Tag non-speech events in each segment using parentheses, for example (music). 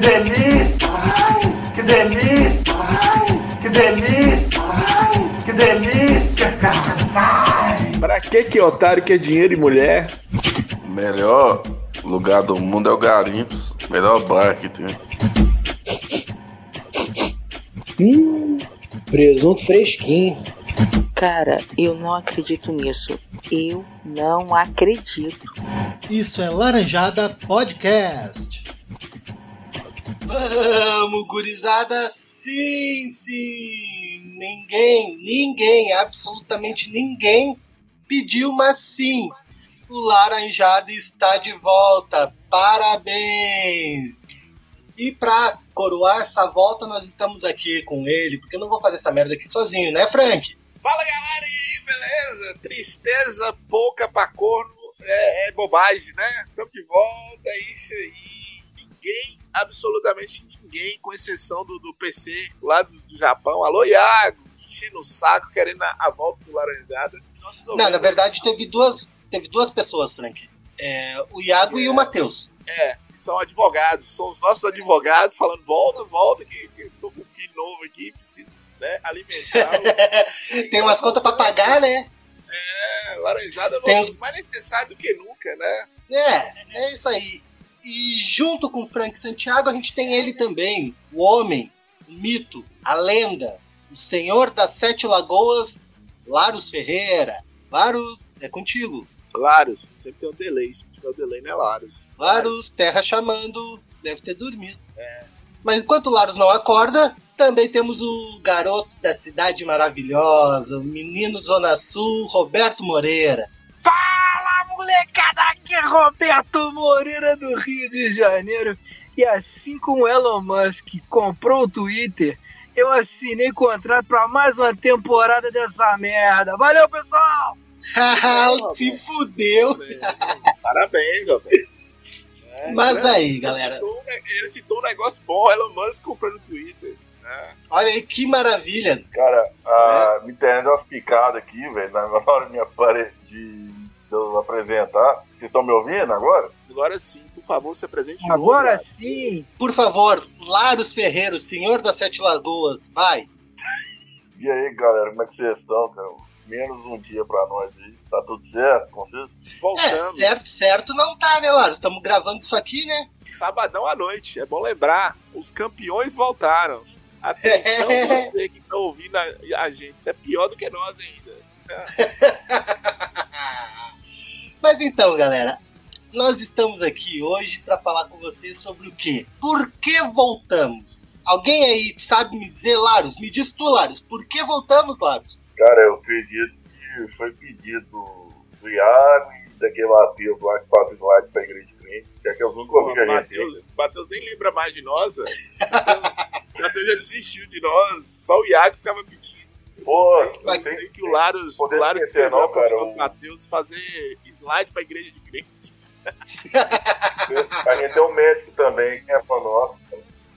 delícia! Que delícia! Que delícia! Que delícia, cara! Pra que que otário quer dinheiro e mulher? Melhor lugar do mundo é o Garimpos. Melhor bar que tem. Hum, presunto fresquinho. Cara, eu não acredito nisso. Eu não acredito. Isso é Laranjada Podcast. Vamos, gurizada! Sim, sim! Ninguém, ninguém, absolutamente ninguém pediu, mas sim! O Laranjada está de volta! Parabéns! E para coroar essa volta, nós estamos aqui com ele, porque eu não vou fazer essa merda aqui sozinho, né, Frank? Fala galera, e aí, beleza? Tristeza pouca pra corno é, é bobagem, né? Estamos de volta, é isso aí. Ninguém, absolutamente ninguém, com exceção do, do PC lá do, do Japão. Alô, Iago, enchendo o saco, querendo a, a volta do Laranjada. Não, na verdade teve duas, teve duas pessoas, Frank. É, o Iago é, e o Matheus. É, são advogados, são os nossos advogados falando: volta, volta, que, que tô com um filho novo aqui, preciso né, alimentar. (laughs) Tem umas contas pra pagar, né? É, laranjada Tem... Os... mais necessário do que nunca, né? É, é isso aí. E junto com o Frank Santiago, a gente tem ele também, o homem, o mito, a lenda, o senhor das sete lagoas, Larus Ferreira. Larus, é contigo. Larus, sempre tem um delay, se tiver o um delay não é Larus. Larus, terra chamando, deve ter dormido. É. Mas enquanto Larus não acorda, também temos o garoto da cidade maravilhosa, o menino de Zona Sul, Roberto Moreira. Fala, molecada! Aqui é Roberto Moreira do Rio de Janeiro. E assim como Elon Musk comprou o Twitter, eu assinei contrato para mais uma temporada dessa merda. Valeu, pessoal! (laughs) Se fudeu! Parabéns, Roberto. É, Mas né? aí, galera. Ele citou, ele citou um negócio bom, Elon Musk comprando o Twitter. É. Olha aí que maravilha. Cara, a, é. me internet deu umas picadas aqui, velho, na hora de, apare... de, de eu apresentar. Vocês estão me ouvindo agora? Agora sim, por favor, se apresente Agora novo, sim. Por favor, Laros Ferreiro, senhor das Sete Lagoas, vai. E aí, galera, como é que vocês estão, cara? Menos um dia pra nós aí. Tá tudo certo com vocês? Voltamos. É, certo, certo não tá, né, Laros? Estamos gravando isso aqui, né? Sabadão à noite, é bom lembrar. Os campeões voltaram. Atenção (laughs) você que tá ouvindo a, a, gente, isso é pior do que nós ainda. (laughs) Mas então, galera, nós estamos aqui hoje para falar com vocês sobre o quê? Por que voltamos? Alguém aí sabe me dizer, Laros? Me diz tu, Laros, por que voltamos, Laros? Cara, eu acredito que foi pedido do Iago e daquele Matheus lá que faz slide pra igreja de crente, que é que eu nunca ouvi a gente. Matheus nem lembra mais de nós, velho. (laughs) Matheus já desistiu de nós, só o Iago ficava pedindo. Pô, tem, tem que o Laros, o Laros escreveu não, a profissão do Matheus fazer slide pra igreja de crente. a gente tem um médico também, que é fã nosso.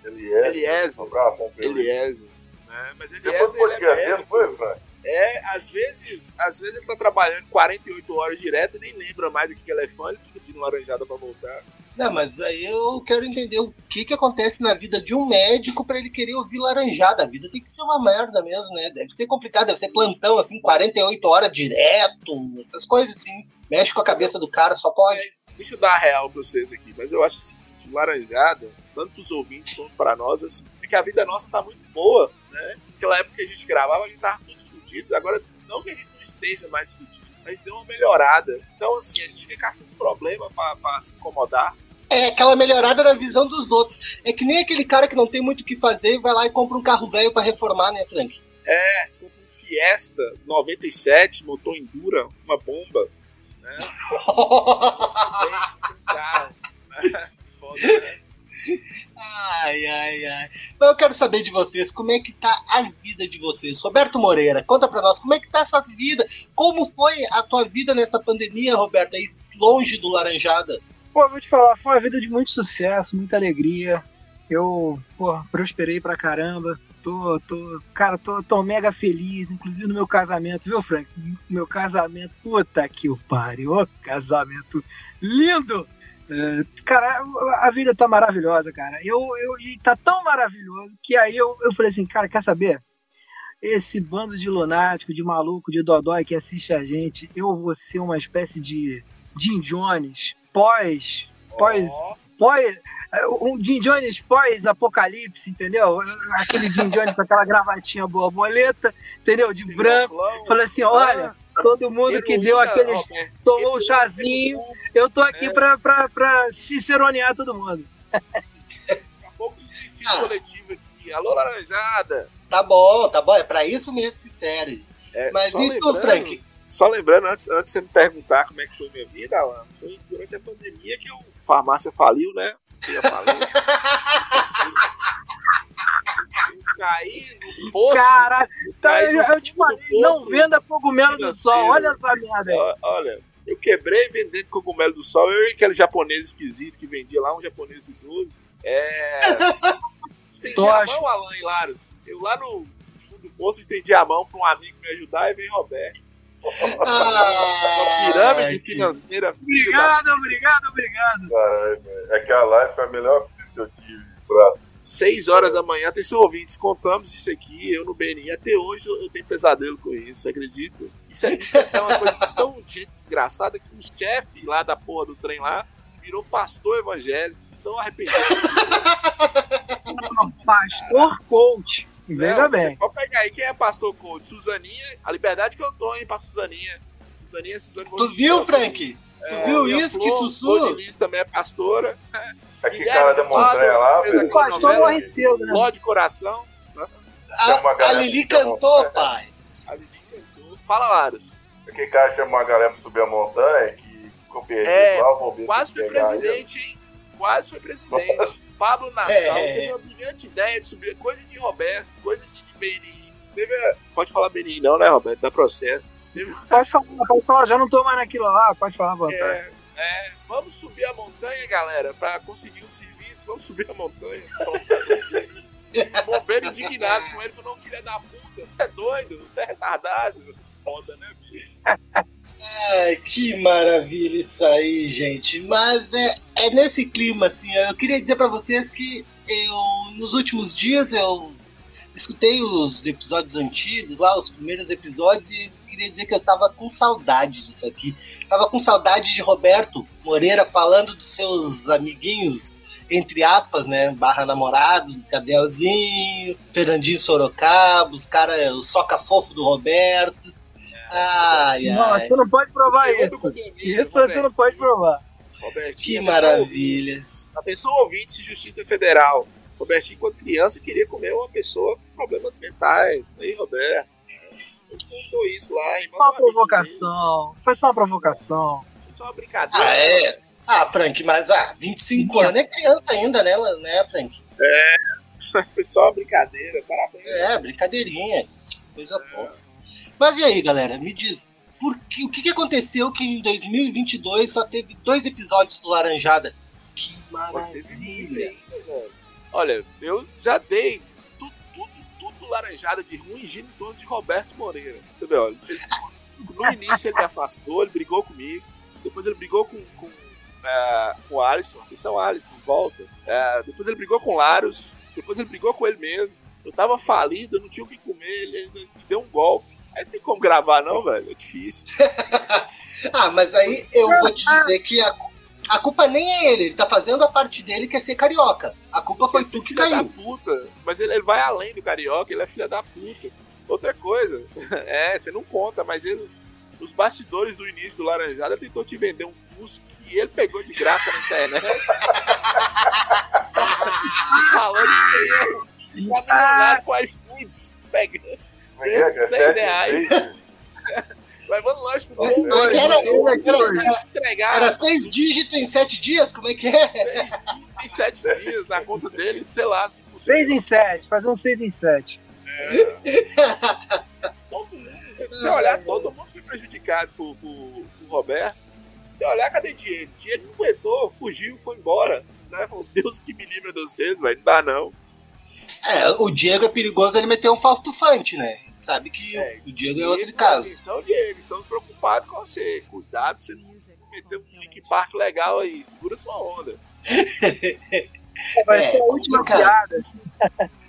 Eliezer. Eliezer. Um pra. Eliezer. É, mas Eliezer, Depois ele é dele, foi, Frank? É, às vezes, às vezes ele tá trabalhando 48 horas direto e nem lembra mais do que ele é fã, ele fica pedindo laranjada pra voltar. Não, mas aí eu quero entender o que que acontece na vida de um médico para ele querer ouvir laranjada. A vida tem que ser uma merda mesmo, né? Deve ser complicado, deve ser plantão, assim, 48 horas direto, essas coisas assim. Mexe com a cabeça do cara, só pode. Deixa eu dar a real pra vocês aqui, mas eu acho o seguinte, laranjada, tanto pros ouvintes quanto pra nós, assim, é que a vida nossa tá muito boa, né? Naquela época que a gente gravava, a gente tava muito fudido, agora não que a gente não esteja mais fudido, mas deu uma melhorada. Então, assim, a gente fica caçando problema pra, pra se incomodar. É aquela melhorada na visão dos outros. É que nem aquele cara que não tem muito o que fazer e vai lá e compra um carro velho para reformar, né, Frank? É, compra um Fiesta 97, motor Endura, uma bomba. Né? (laughs) (laughs) Foda, né? Ai, ai, ai. Mas eu quero saber de vocês, como é que tá a vida de vocês? Roberto Moreira, conta pra nós, como é que tá a sua vida? Como foi a tua vida nessa pandemia, Roberto, aí longe do Laranjada? Pô, vou te falar, foi uma vida de muito sucesso, muita alegria. Eu, pô, prosperei pra caramba. Tô, tô, cara, tô, tô mega feliz, inclusive no meu casamento, viu, Frank? Meu casamento, puta que o pariu, casamento lindo! É, cara, a vida tá maravilhosa, cara. Eu, eu, e tá tão maravilhoso que aí eu, eu falei assim, cara, quer saber? Esse bando de lunático, de maluco, de dodói que assiste a gente, eu vou ser uma espécie de Jim Jones pós. pós. pós. Um Jim Jones pós-apocalipse, entendeu? Aquele Jim Jones com aquela gravatinha borboleta, entendeu? De branco. Falei assim: olha, todo mundo que deu aquele. tomou o chazinho, eu tô aqui pra, pra, pra ciceronear todo mundo. Daqui (laughs) a pouco esqueci o coletivo aqui. Alô, Laranjada! Tá bom, tá bom, é pra isso mesmo que serve. É, Mas e tu, Frank? Só lembrando, antes, antes de você me perguntar como é que foi minha vida, Alan, foi durante a pandemia que a farmácia faliu, né? Fui (laughs) caí no poço. Caraca, tá, eu, te falei, não venda cogumelo do sol, olha essa merda aí. Olha, eu quebrei vendendo cogumelo do sol. Eu e aquele japonês esquisito que vendia lá, um japonês idoso. É. Estendi a mão, Alan e Laros. Eu lá no fundo do poço estendi a mão para um amigo me ajudar e veio Roberto. Ah, Pirâmide que- financeira. filho da Obrigado, obrigado, obrigado. Caralho, velho. Aquela live foi a melhor que eu tive pra 6 horas da manhã, atenção ouvintes, contamos isso aqui, eu no BNI, até hoje eu tenho pesadelo com isso, acredito. Isso é, isso é uma coisa tão (laughs) gente desgraçada que o chefe lá da porra do trem lá virou pastor evangélico, tão arrependido. (laughs) Pastor coach. Veja bem. Pode pegar aí quem é pastor coach, Suzaninha, a liberdade que eu tô, hein, pra Suzaninha. Suzaninha, Suzane Tu viu, Frank? Tu viu a isso? Que sussurro? Flor também é pastora. Aquele cara da montanha lá, aquela Pastor novela, morre cedo, né? Ló de coração. A, uma a galera Lili cantou, pai. A Lili cantou. Fala, Laros. Aquele cara chamou a galera pra subir a montanha, que ficou perdido É, lá, ver Quase se foi presidente, hein? Quase foi presidente. (laughs) Pablo Nassau É. teve uma brilhante ideia de subir coisa de Roberto, coisa de BNI. Teve, a- pode falar BNI não, né, Roberto? Dá processo. Pode falar, pode falar, já não tô mais naquilo lá, pode falar à vontade. é, é, vamos subir a montanha, galera, pra conseguir um serviço. Vamos subir a montanha. E (laughs) o bombeiro indignado com ele falou: não, filha da puta, você é doido, você é retardado. Foda, né, bicho? Ai, que maravilha isso aí, gente. Mas é, é nesse clima, assim. Eu queria dizer pra vocês que eu, nos últimos dias, eu escutei os episódios antigos, lá, os primeiros episódios, e queria dizer que eu tava com saudade disso aqui. Tava com saudade de Roberto Moreira falando dos seus amiguinhos, entre aspas, né? Barra namorados, Gabrielzinho, Fernandinho Sorocaba, os caras, o soca fofo do Roberto. Ai, ai. Não, você não pode provar isso. Isso você não pode provar. Robertinho, Que maravilha. Atenção, ouvintes de Justiça Federal. Robertinho, quando criança, queria comer uma pessoa com problemas mentais. Aí, Roberto. Eu contou isso lá. Irmão Uma provocação. Foi só uma provocação. dele. Só uma brincadeira. Ah, é? Ah, Frank, mas ah, 25 anos é criança ainda, né, né, Frank? (laughs) Foi só uma brincadeira. Parabéns. É, brincadeirinha. Coisa boa. Mas e aí, galera? Me diz, por que, o que, que aconteceu que em 2022 só teve dois episódios do Laranjada? Que maravilha. Olha, eu já dei laranjada de ruim gira em torno de Roberto Moreira. Você vê, olha. no início ele me afastou, ele brigou comigo. Depois ele brigou com, com, é, com o Alisson. Atenção, Alisson, volta. É, depois ele brigou com o Laros. Depois ele brigou com ele mesmo. Eu tava falido, eu não tinha o que comer. Ele, me deu um golpe. Aí tem como gravar, não, velho. É difícil. (laughs) Ah, mas aí eu vou te dizer que a, a culpa nem é ele, ele tá fazendo a parte dele que é ser carioca. A culpa foi tu que filho da caiu. puta. Mas ele, ele vai além do carioca, ele é filha da puta. Outra coisa, (laughs) é, você não conta, mas ele. Os bastidores do início do Laranjada tentou te vender um curso que ele pegou de graça na internet. (laughs) Falando isso aí. Tá milionário com iFoods, pegando Como é que é, reais. Seis? levando lanche pro Mas povo. era, era, era, entregar era seis dígitos em sete dias? Como é que é? seis em sete dias na conta dele, sei lá, se. 6 em 7, fazer um 6 em 7. todo mundo. Se você olhar, todo mundo foi prejudicado por, por, por Roberto. Se você olhar, cadê Diego? Diego não aguentou, fugiu, foi embora. Né? Falou, Deus que me livra de vocês, velho. Não dá não. É, o Diego é perigoso ele meter um falso tufante, né? Sabe que É, o Diego é outro caso. Atenção, Diego, estamos preocupados com você. Cuidado pra você não meter um Link Park legal aí. Segura sua onda. Vai É, ser a última piada.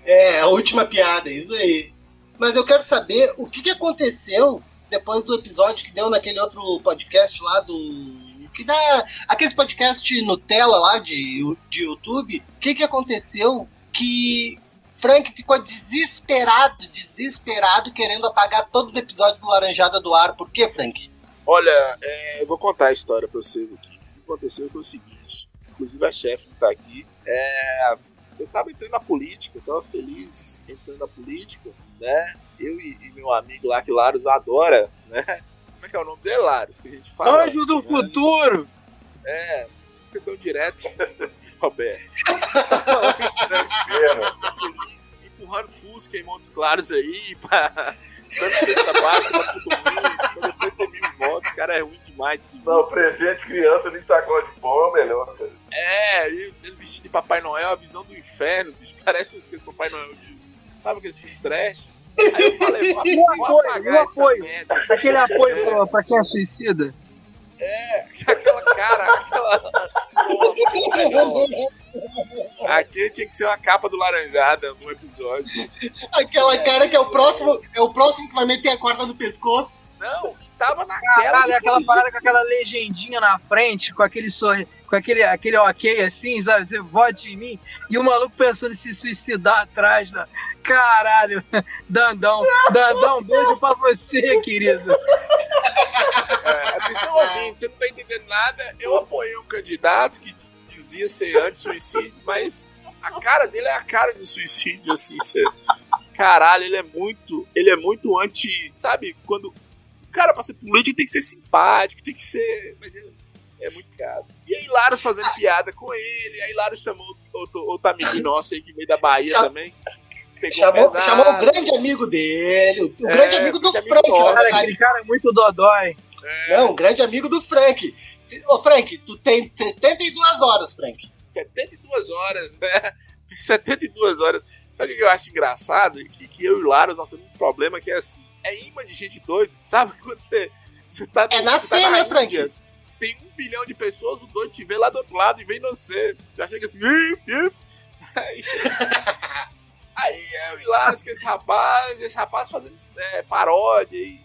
É, a última piada, isso aí. Mas eu quero saber o que, que aconteceu depois do episódio que deu naquele outro podcast lá do. Que dá. Aqueles podcast Nutella lá de, de YouTube. O que, que aconteceu que Frank ficou desesperado, desesperado, querendo apagar todos os episódios do Laranjada do ar. Por quê, Frank? Olha, é, eu vou contar a história pra vocês aqui. O que aconteceu foi o seguinte: inclusive a chefe que tá aqui. É, eu tava entrando na política, eu tava feliz entrando na política, né? Eu e, e meu amigo lá, que Laros adora, né? Como é que é o nome dele, Laros? Que a gente fala. Anjo do né? futuro! É, não precisa ser tão direto, (laughs) Roberto. Pena. (laughs) Empurrando Fusca em Montes Claros aí, pra, dando cesta básica pra todo mundo, pra depois mil votos, o cara é ruim demais de se Não, presente criança nem sacola de pão é o melhor, cara. É, ele, vestido de Papai Noel, a visão do inferno, bicho, parece aquele Papai Noel de. Sabe aquele filme trash? Aí eu falei, vou, Um vou apoio, apagar um essa apoio. merda. Aquele apoio pra, pra quem é suicida. É, aquela cara, aquela. (laughs) Aquele tinha que ser uma capa do Laranjada no episódio. Aquela cara que é o próximo, é o próximo que vai meter a corda no pescoço. Não, tava naquela. Caralho, de aquela polícia. parada com aquela legendinha na frente, com aquele sorri... com aquele, aquele ok assim, sabe? Você vote em mim. E o maluco pensando em se suicidar atrás da. Caralho, Dandão, Dandão, beijo pra você, querido. É, atenção, ouvinte, você não tá entendendo nada. Eu apoiei um candidato que diz- dizia ser anti-suicídio, mas a cara dele é a cara de suicídio, assim. Você... Caralho, ele é muito. Ele é muito anti. Sabe, quando. O cara, pra ser político, tem que ser simpático, tem que ser. Mas ele é muito caro. E aí, Laros fazendo piada com ele. Aí, Laros chamou outro, outro amigo nosso aí que veio da Bahia também. Chamou, pesado. chamou o grande amigo dele, o É, grande amigo do grande amigo Frank, na Cara, aquele cara é muito dodói. Não, o grande amigo do Frank. Ô, Frank, tu tem 72 horas, Frank. 72 horas, né? 72 horas. Sabe o que eu acho engraçado? Que, que eu e o Laros, nós temos um problema que é assim. É imã de gente doida, sabe? Quando você, você tá... É você nascer, tá na né, Frank? Tem um bilhão de pessoas, o doido te vê lá do outro lado e vem nascer. Já chega assim... (laughs) Aí, (laughs) aí eu e Laros com esse rapaz, esse rapaz fazendo é, paródia. E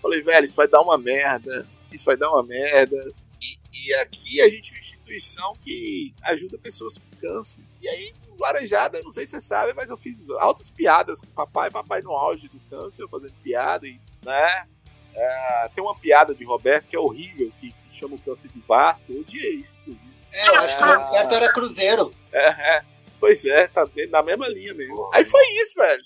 falei, velho, isso vai dar uma merda. Isso vai dar uma merda. E, e aqui a gente é uma instituição que ajuda pessoas com câncer. E aí, Laranjada, não sei se você sabe, mas eu fiz altas piadas com o papai, papai no auge do câncer, fazendo piada, e, né? É, tem uma piada de Roberto que é horrível, que, que chama o câncer de Vasco. Eu odiei isso, inclusive. É, eu acho que o certo era Cruzeiro. É, é. Pois é, tá bem na mesma linha mesmo. Aí foi isso, velho.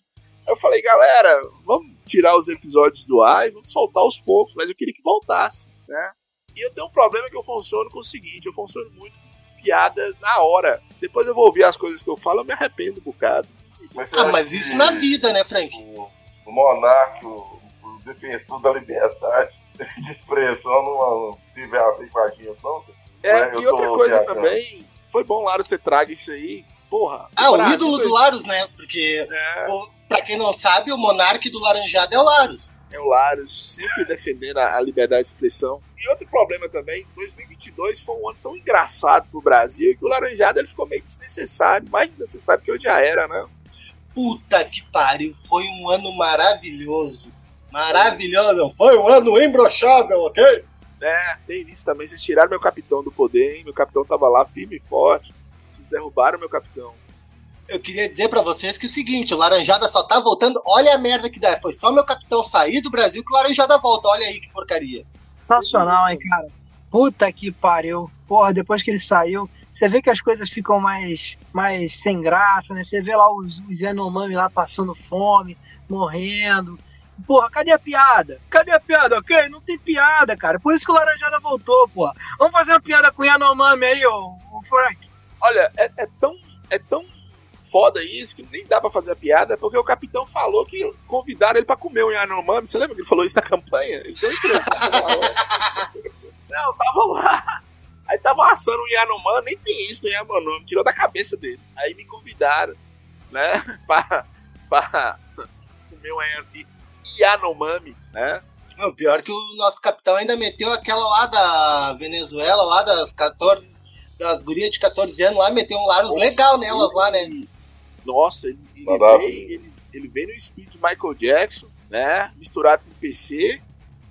Aí eu falei, galera, vamos tirar os episódios do ar e vamos soltar aos poucos, mas eu queria que voltasse, né? E eu tenho um problema que eu funciono com o seguinte, eu funciono muito com piada na hora. Depois eu vou ouvir as coisas que eu falo, eu me arrependo um bocado. Mas, Ah, mas isso na vida, né, Frank? O, o monarca, o, o defensor da liberdade (laughs) de expressão não, não tive a ver com a gente, não. É, eu e outra coisa viajando. também, foi bom, Laro, você traga isso aí. Porra. Ah, o Brasil ídolo do Larus, né? Porque, É. o, pra quem não sabe, o monarca do Laranjada é o Larus. É o Laros sempre defendendo a, a liberdade de expressão. E outro problema também, 2022 foi um ano tão engraçado pro Brasil que o Laranjada ele ficou meio desnecessário, mais desnecessário que eu já era, né? Puta que pariu, foi um ano maravilhoso. Maravilhoso, foi um ano imbrochável, ok? É, tem isso também, vocês tiraram meu capitão do poder, hein? Meu capitão tava lá firme e forte. Vocês derrubaram meu capitão. Eu queria dizer pra vocês que é o seguinte, o Laranjada só tá voltando, olha a merda que dá. Foi só meu capitão sair do Brasil que o Laranjada volta, olha aí que porcaria. Sensacional, hein, cara? Puta que pariu. Porra, depois que ele saiu, você vê que as coisas ficam mais, mais sem graça, né? Você vê lá os, os Yanomami lá passando fome, morrendo. Porra, cadê a piada? Cadê a piada, ok? Não tem piada, cara. Por isso que o Laranjada voltou, porra. Vamos fazer uma piada com o Yanomami aí, ô, ô Frank. Olha, é, é tão. É tão foda isso que nem dá pra fazer a piada, porque o capitão falou que convidaram ele pra comer um Yanomami. Você lembra que ele falou isso na campanha? Entrevista. Não, tava lá. Aí tava assando um Yanomami, nem tem isso no Yanomami, tirou da cabeça dele. Aí me convidaram, né, (laughs) pra, pra comer um Yanomami, né? Não, pior que o nosso capitão ainda meteu aquela lá da Venezuela, lá das 14, das gurias de 14 anos lá, meteu um Laros legal nelas lá, né? Nossa, ele, ele, veio, ele, ele veio no espírito de Michael Jackson, né? Misturado com PC.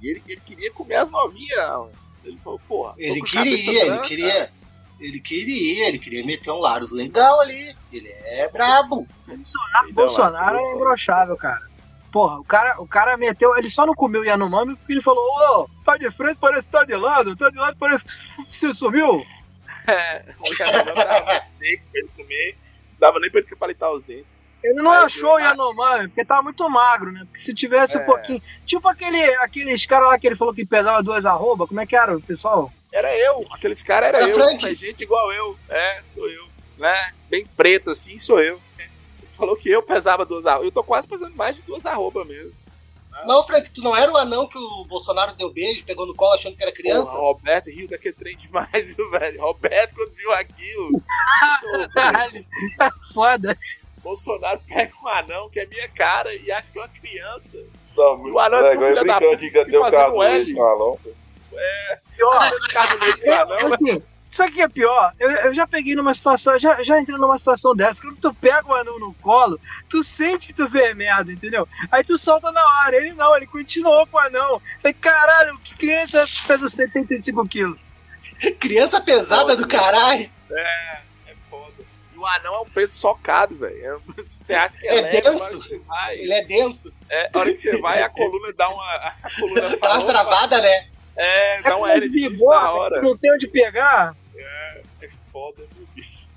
E ele, ele queria comer as novinhas. Ele falou, porra. Ele queria, ele branca. queria. Ele queria, ele queria meter um Laros legal ali. Ele é brabo. Então, Bolsonaro lascou, é imbrochável, cara. Porra, o cara, o cara meteu. Ele só não comeu Yanomami porque ele falou: Ô, tá de frente, parece que tá de lado, tá de lado, parece que (laughs) você sumiu. É, o dava seco pra ele comer. Não dava nem pra ele palitar os dentes. Ele não Aí achou o Yanomami porque tava muito magro, né? Porque se tivesse um É. pouquinho. Tipo aquele, aqueles caras lá que ele falou que pesava duas arroba, como é que era, pessoal? Era eu, aqueles caras era Era eu, Frank. mas gente igual eu. É, sou eu. Né? Bem preto assim, sou eu. Ele falou que eu pesava duas arrobas. Eu tô quase pesando mais de duas arrobas mesmo. Não, Frank, tu não era o anão que o Bolsonaro deu beijo, pegou no colo achando que era criança? Porra, Roberto riu daquele trem demais, viu, velho? Roberto, quando viu aquilo. (laughs) Caralho, foda. Bolsonaro pega um anão que é minha cara e acha que é uma criança. Não, O anão é é filho da puta, de que deu fazendo caso L. dele, malão. Pior, Cara, do anão, assim, sabe o que é pior? Eu, eu já peguei numa situação, já, já entrei numa situação dessa. Quando tu pega o anão no colo, tu sente que tu vê merda, entendeu? Aí tu solta na hora. Ele não, ele continuou com o anão. Falei, caralho, que criança é essa que pesa 75 quilos? (laughs) Criança pesada do caralho. É foda. E o anão é um peso socado, velho. É- Você acha que é, É leve, denso. a hora que você vai. Ele é denso. É, a hora que você vai, a coluna dá uma. A (laughs) coluna uma fala, travada, né? É, dá uma Aquele hérnia de na hora. Não tem onde pegar. É foda, meu bicho.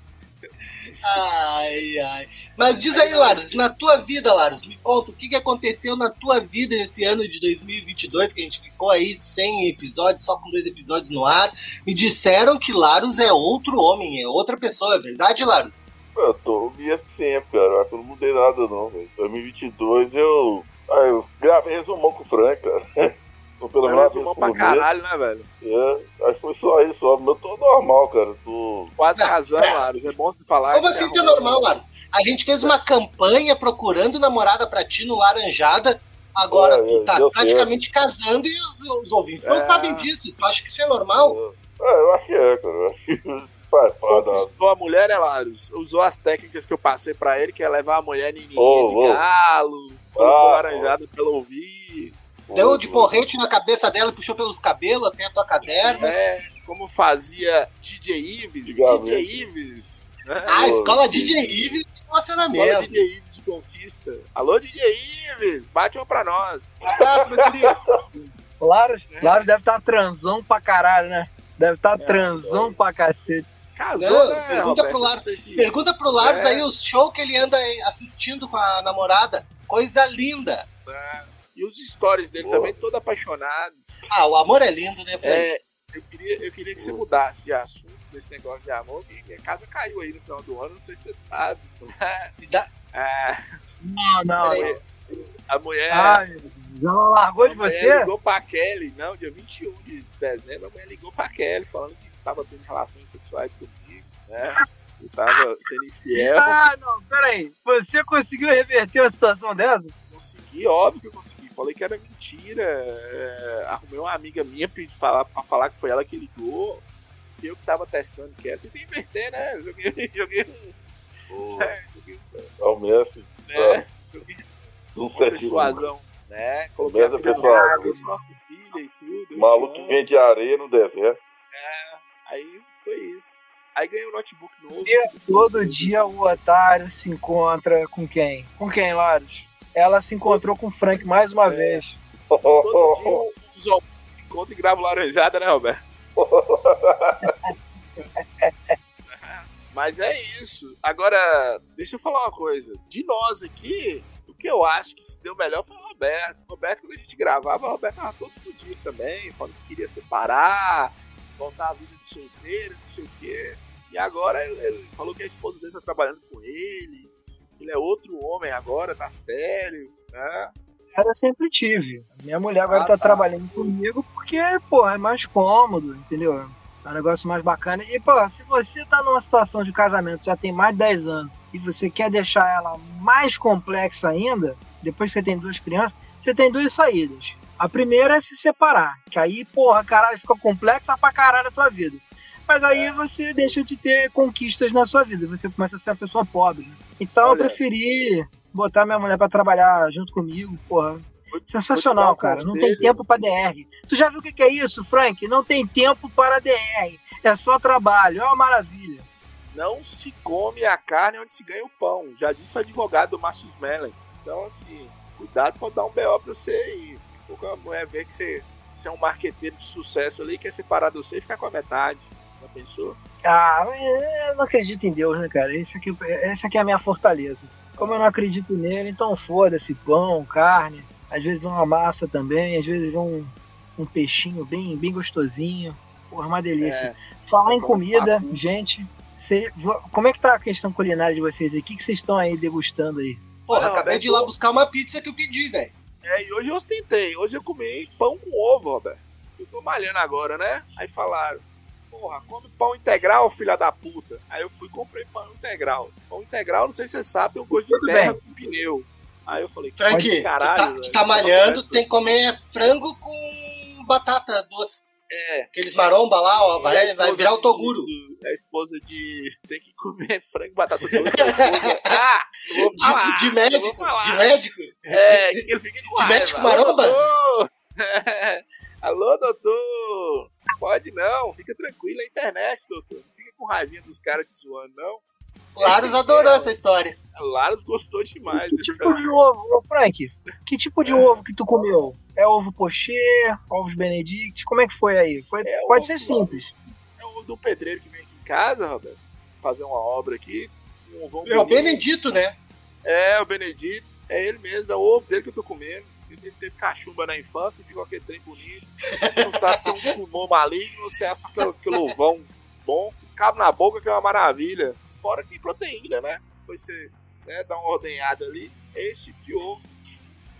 Ai, ai. Mas diz aí, Laros, na tua vida, Laros, me conta o que, que aconteceu na tua vida esse ano de 2022, que a gente ficou aí sem episódios, só com dois episódios no ar. Me disseram que Laros é outro homem, é outra pessoa, é verdade, Laros? Eu tô minha sempre, cara. Eu não mudei nada, não, velho. 2022 eu. Ah, eu gravei resumão com o Frank, cara. Ou pelo menos resumou por pra mês. caralho, né, velho? É, acho que foi só isso, só. Eu tô normal, cara. Tô. Quase Ah, casando, é. Laros. É bom você falar. Como assim é arrumou. normal, Laros? A gente fez uma campanha procurando namorada pra ti no Laranjada. Agora É, tu tá deu praticamente casando e os, os ouvintes não É. sabem disso. Tu acha que isso é normal? É, eu acho que é, cara. Eu acho que. Conquistou a mulher, né, Laros? Usou as técnicas que eu passei pra ele, que é levar a mulher em de ô. galo, colocou Ah, laranjada pra ela ouvir. Deu de porrete na cabeça dela, puxou pelos cabelos até a tua caderno. É, como fazia DJ Ives. DJ Ives. Né? Ah, escola DJ Ives de Escola relacionamento. DJ Ives de conquista. Alô, DJ Ives, bate uma pra nós. Abraço, meu querido. Laros, É. Laros deve estar transão pra caralho, né? Deve estar É, transão pra cacete. Casou, Não, né, pergunta Roberto? pro Laros- se- Pergunta pro Laros É. aí os shows que ele anda assistindo com a namorada. Coisa linda. E os stories dele Boa. também, todo apaixonado. Ah, o amor é lindo, né? É, eu, queria, eu queria que você mudasse de assunto desse negócio de amor, que minha casa caiu aí no final do ano, não sei se você sabe. Me (laughs) dá- É, Não, não. A mulher. Ai, já largou de a mulher você? ligou pra Kelly, não, dia 21 de dezembro, a mulher ligou pra Kelly falando que tava tendo relações sexuais comigo, né? E tava sendo infiel. Ah, não, peraí. Você conseguiu reverter uma situação dessa? Consegui, óbvio que eu consegui. Falei que era mentira. é, arrumei uma amiga minha pra falar, pra falar que foi ela que ligou. Eu que tava testando que era. Tentei inverter, né? Joguei, (laughs) joguei um. É, joguei É o Messi. né? Joguei Um persuasão, né? Coloquei no pessoal? nosso filha e tudo. maluco que vende areia no deserto. Aí foi isso. Aí ganhei um notebook novo. Todo dia o otário se encontra com quem? Com quem, Laros? Ela se encontrou com o Frank mais uma vez. Todo dia se e gravam laranjada, né, Roberto? (laughs) Mas é isso. Agora, deixa eu falar uma coisa. De nós aqui, o que eu acho que se deu melhor foi o Roberto. O Roberto, quando a gente gravava, o Roberto tava todo fodido também, falando que queria separar, voltar à vida de solteiro, não sei o quê. E agora ele falou que a esposa dele tá trabalhando com ele. Ele é outro homem agora, tá sério, né? Eu sempre tive. Minha mulher agora Ah, tá, tá. trabalhando comigo porque, pô, é mais cômodo, entendeu? É um negócio mais bacana. E, pô, se você tá numa situação de casamento já tem mais de 10 anos e você quer deixar ela mais complexa ainda, depois que você tem duas crianças, você tem duas saídas. A primeira é se separar, que aí, porra, caralho, fica complexa pra caralho a tua vida. Mas aí É. você deixa de ter conquistas na sua vida, você começa a ser uma pessoa pobre. Então eu Olha. preferi botar minha mulher pra trabalhar junto comigo, porra. Sensacional, cara. Não tem tempo pra DR. Tu já viu o que que é isso, Frank? Não tem tempo para DR. É só trabalho. É uma maravilha. Não se come a carne onde se ganha o pão. Já disse o advogado do Márcio Smelling. Então, assim, cuidado pra dar um BO pra você aí. Porque a mulher vê que você, você é um marqueteiro de sucesso ali, quer separar de você e ficar com a metade. Já pensou? Ah, eu não acredito em Deus, né, cara? Esse aqui, essa aqui é a minha fortaleza. Como eu não acredito nele, então foda-se, pão, carne. Às vezes vem uma massa também, às vezes vem um, um peixinho bem, bem gostosinho. Porra, uma delícia. É, Falar em comida, papo. gente. cê- como é que tá a questão culinária de vocês aí? O que, que vocês estão aí degustando aí? Não, acabei de ir lá buscar uma pizza que eu pedi, velho. é, e hoje eu ostentei. Hoje eu comi pão com ovo, Roberto. Eu tô malhando agora, né? Aí falaram, porra, come pão integral, filha da puta. Aí eu fui e comprei pão integral. Pão integral, não sei se você sabe, tem um gosto de Tudo terra bem. com pneu. Aí eu falei, Frank, "Que caralho, tá, velho." que tá malhando, tem que comer frango com batata doce. É. Aqueles maromba lá, ó, a vai, vai virar o de- Toguro. de- A esposa de. Tem que comer (laughs) frango e batata doce. A (laughs) esposa. Ah! Vou falar, De, de médico, vou falar. de médico. É, que ele fica com De raiva. médico Alô, maromba? doutor! Alô, doutor! (laughs) Pode não, fica tranquilo, é internet, doutor. Não fica com raivinha dos caras te zoando, não. Laros adorou essa história. Laros gostou demais. Que tipo de ovo, ô Frank? Que tipo de ovo que tu comeu? É ovo pochê, ovos benedict? Como é que foi aí? Foi- É pode ovo, ser simples. É o do pedreiro que vem aqui em casa, Roberto, fazer uma obra aqui. Um É o. Benedito, né? É, o Benedito. É ele mesmo, é o ovo dele que eu tô comendo. Ele teve cachumba na infância e ficou aquele trem bonito. Você não sabe se é um pulmão maligno ou se é só aquele, aquele ovão bom. Cabe na boca que é uma maravilha. Fora que proteína, né? Depois você né, dá uma ordenhada ali. Tipo de ovo.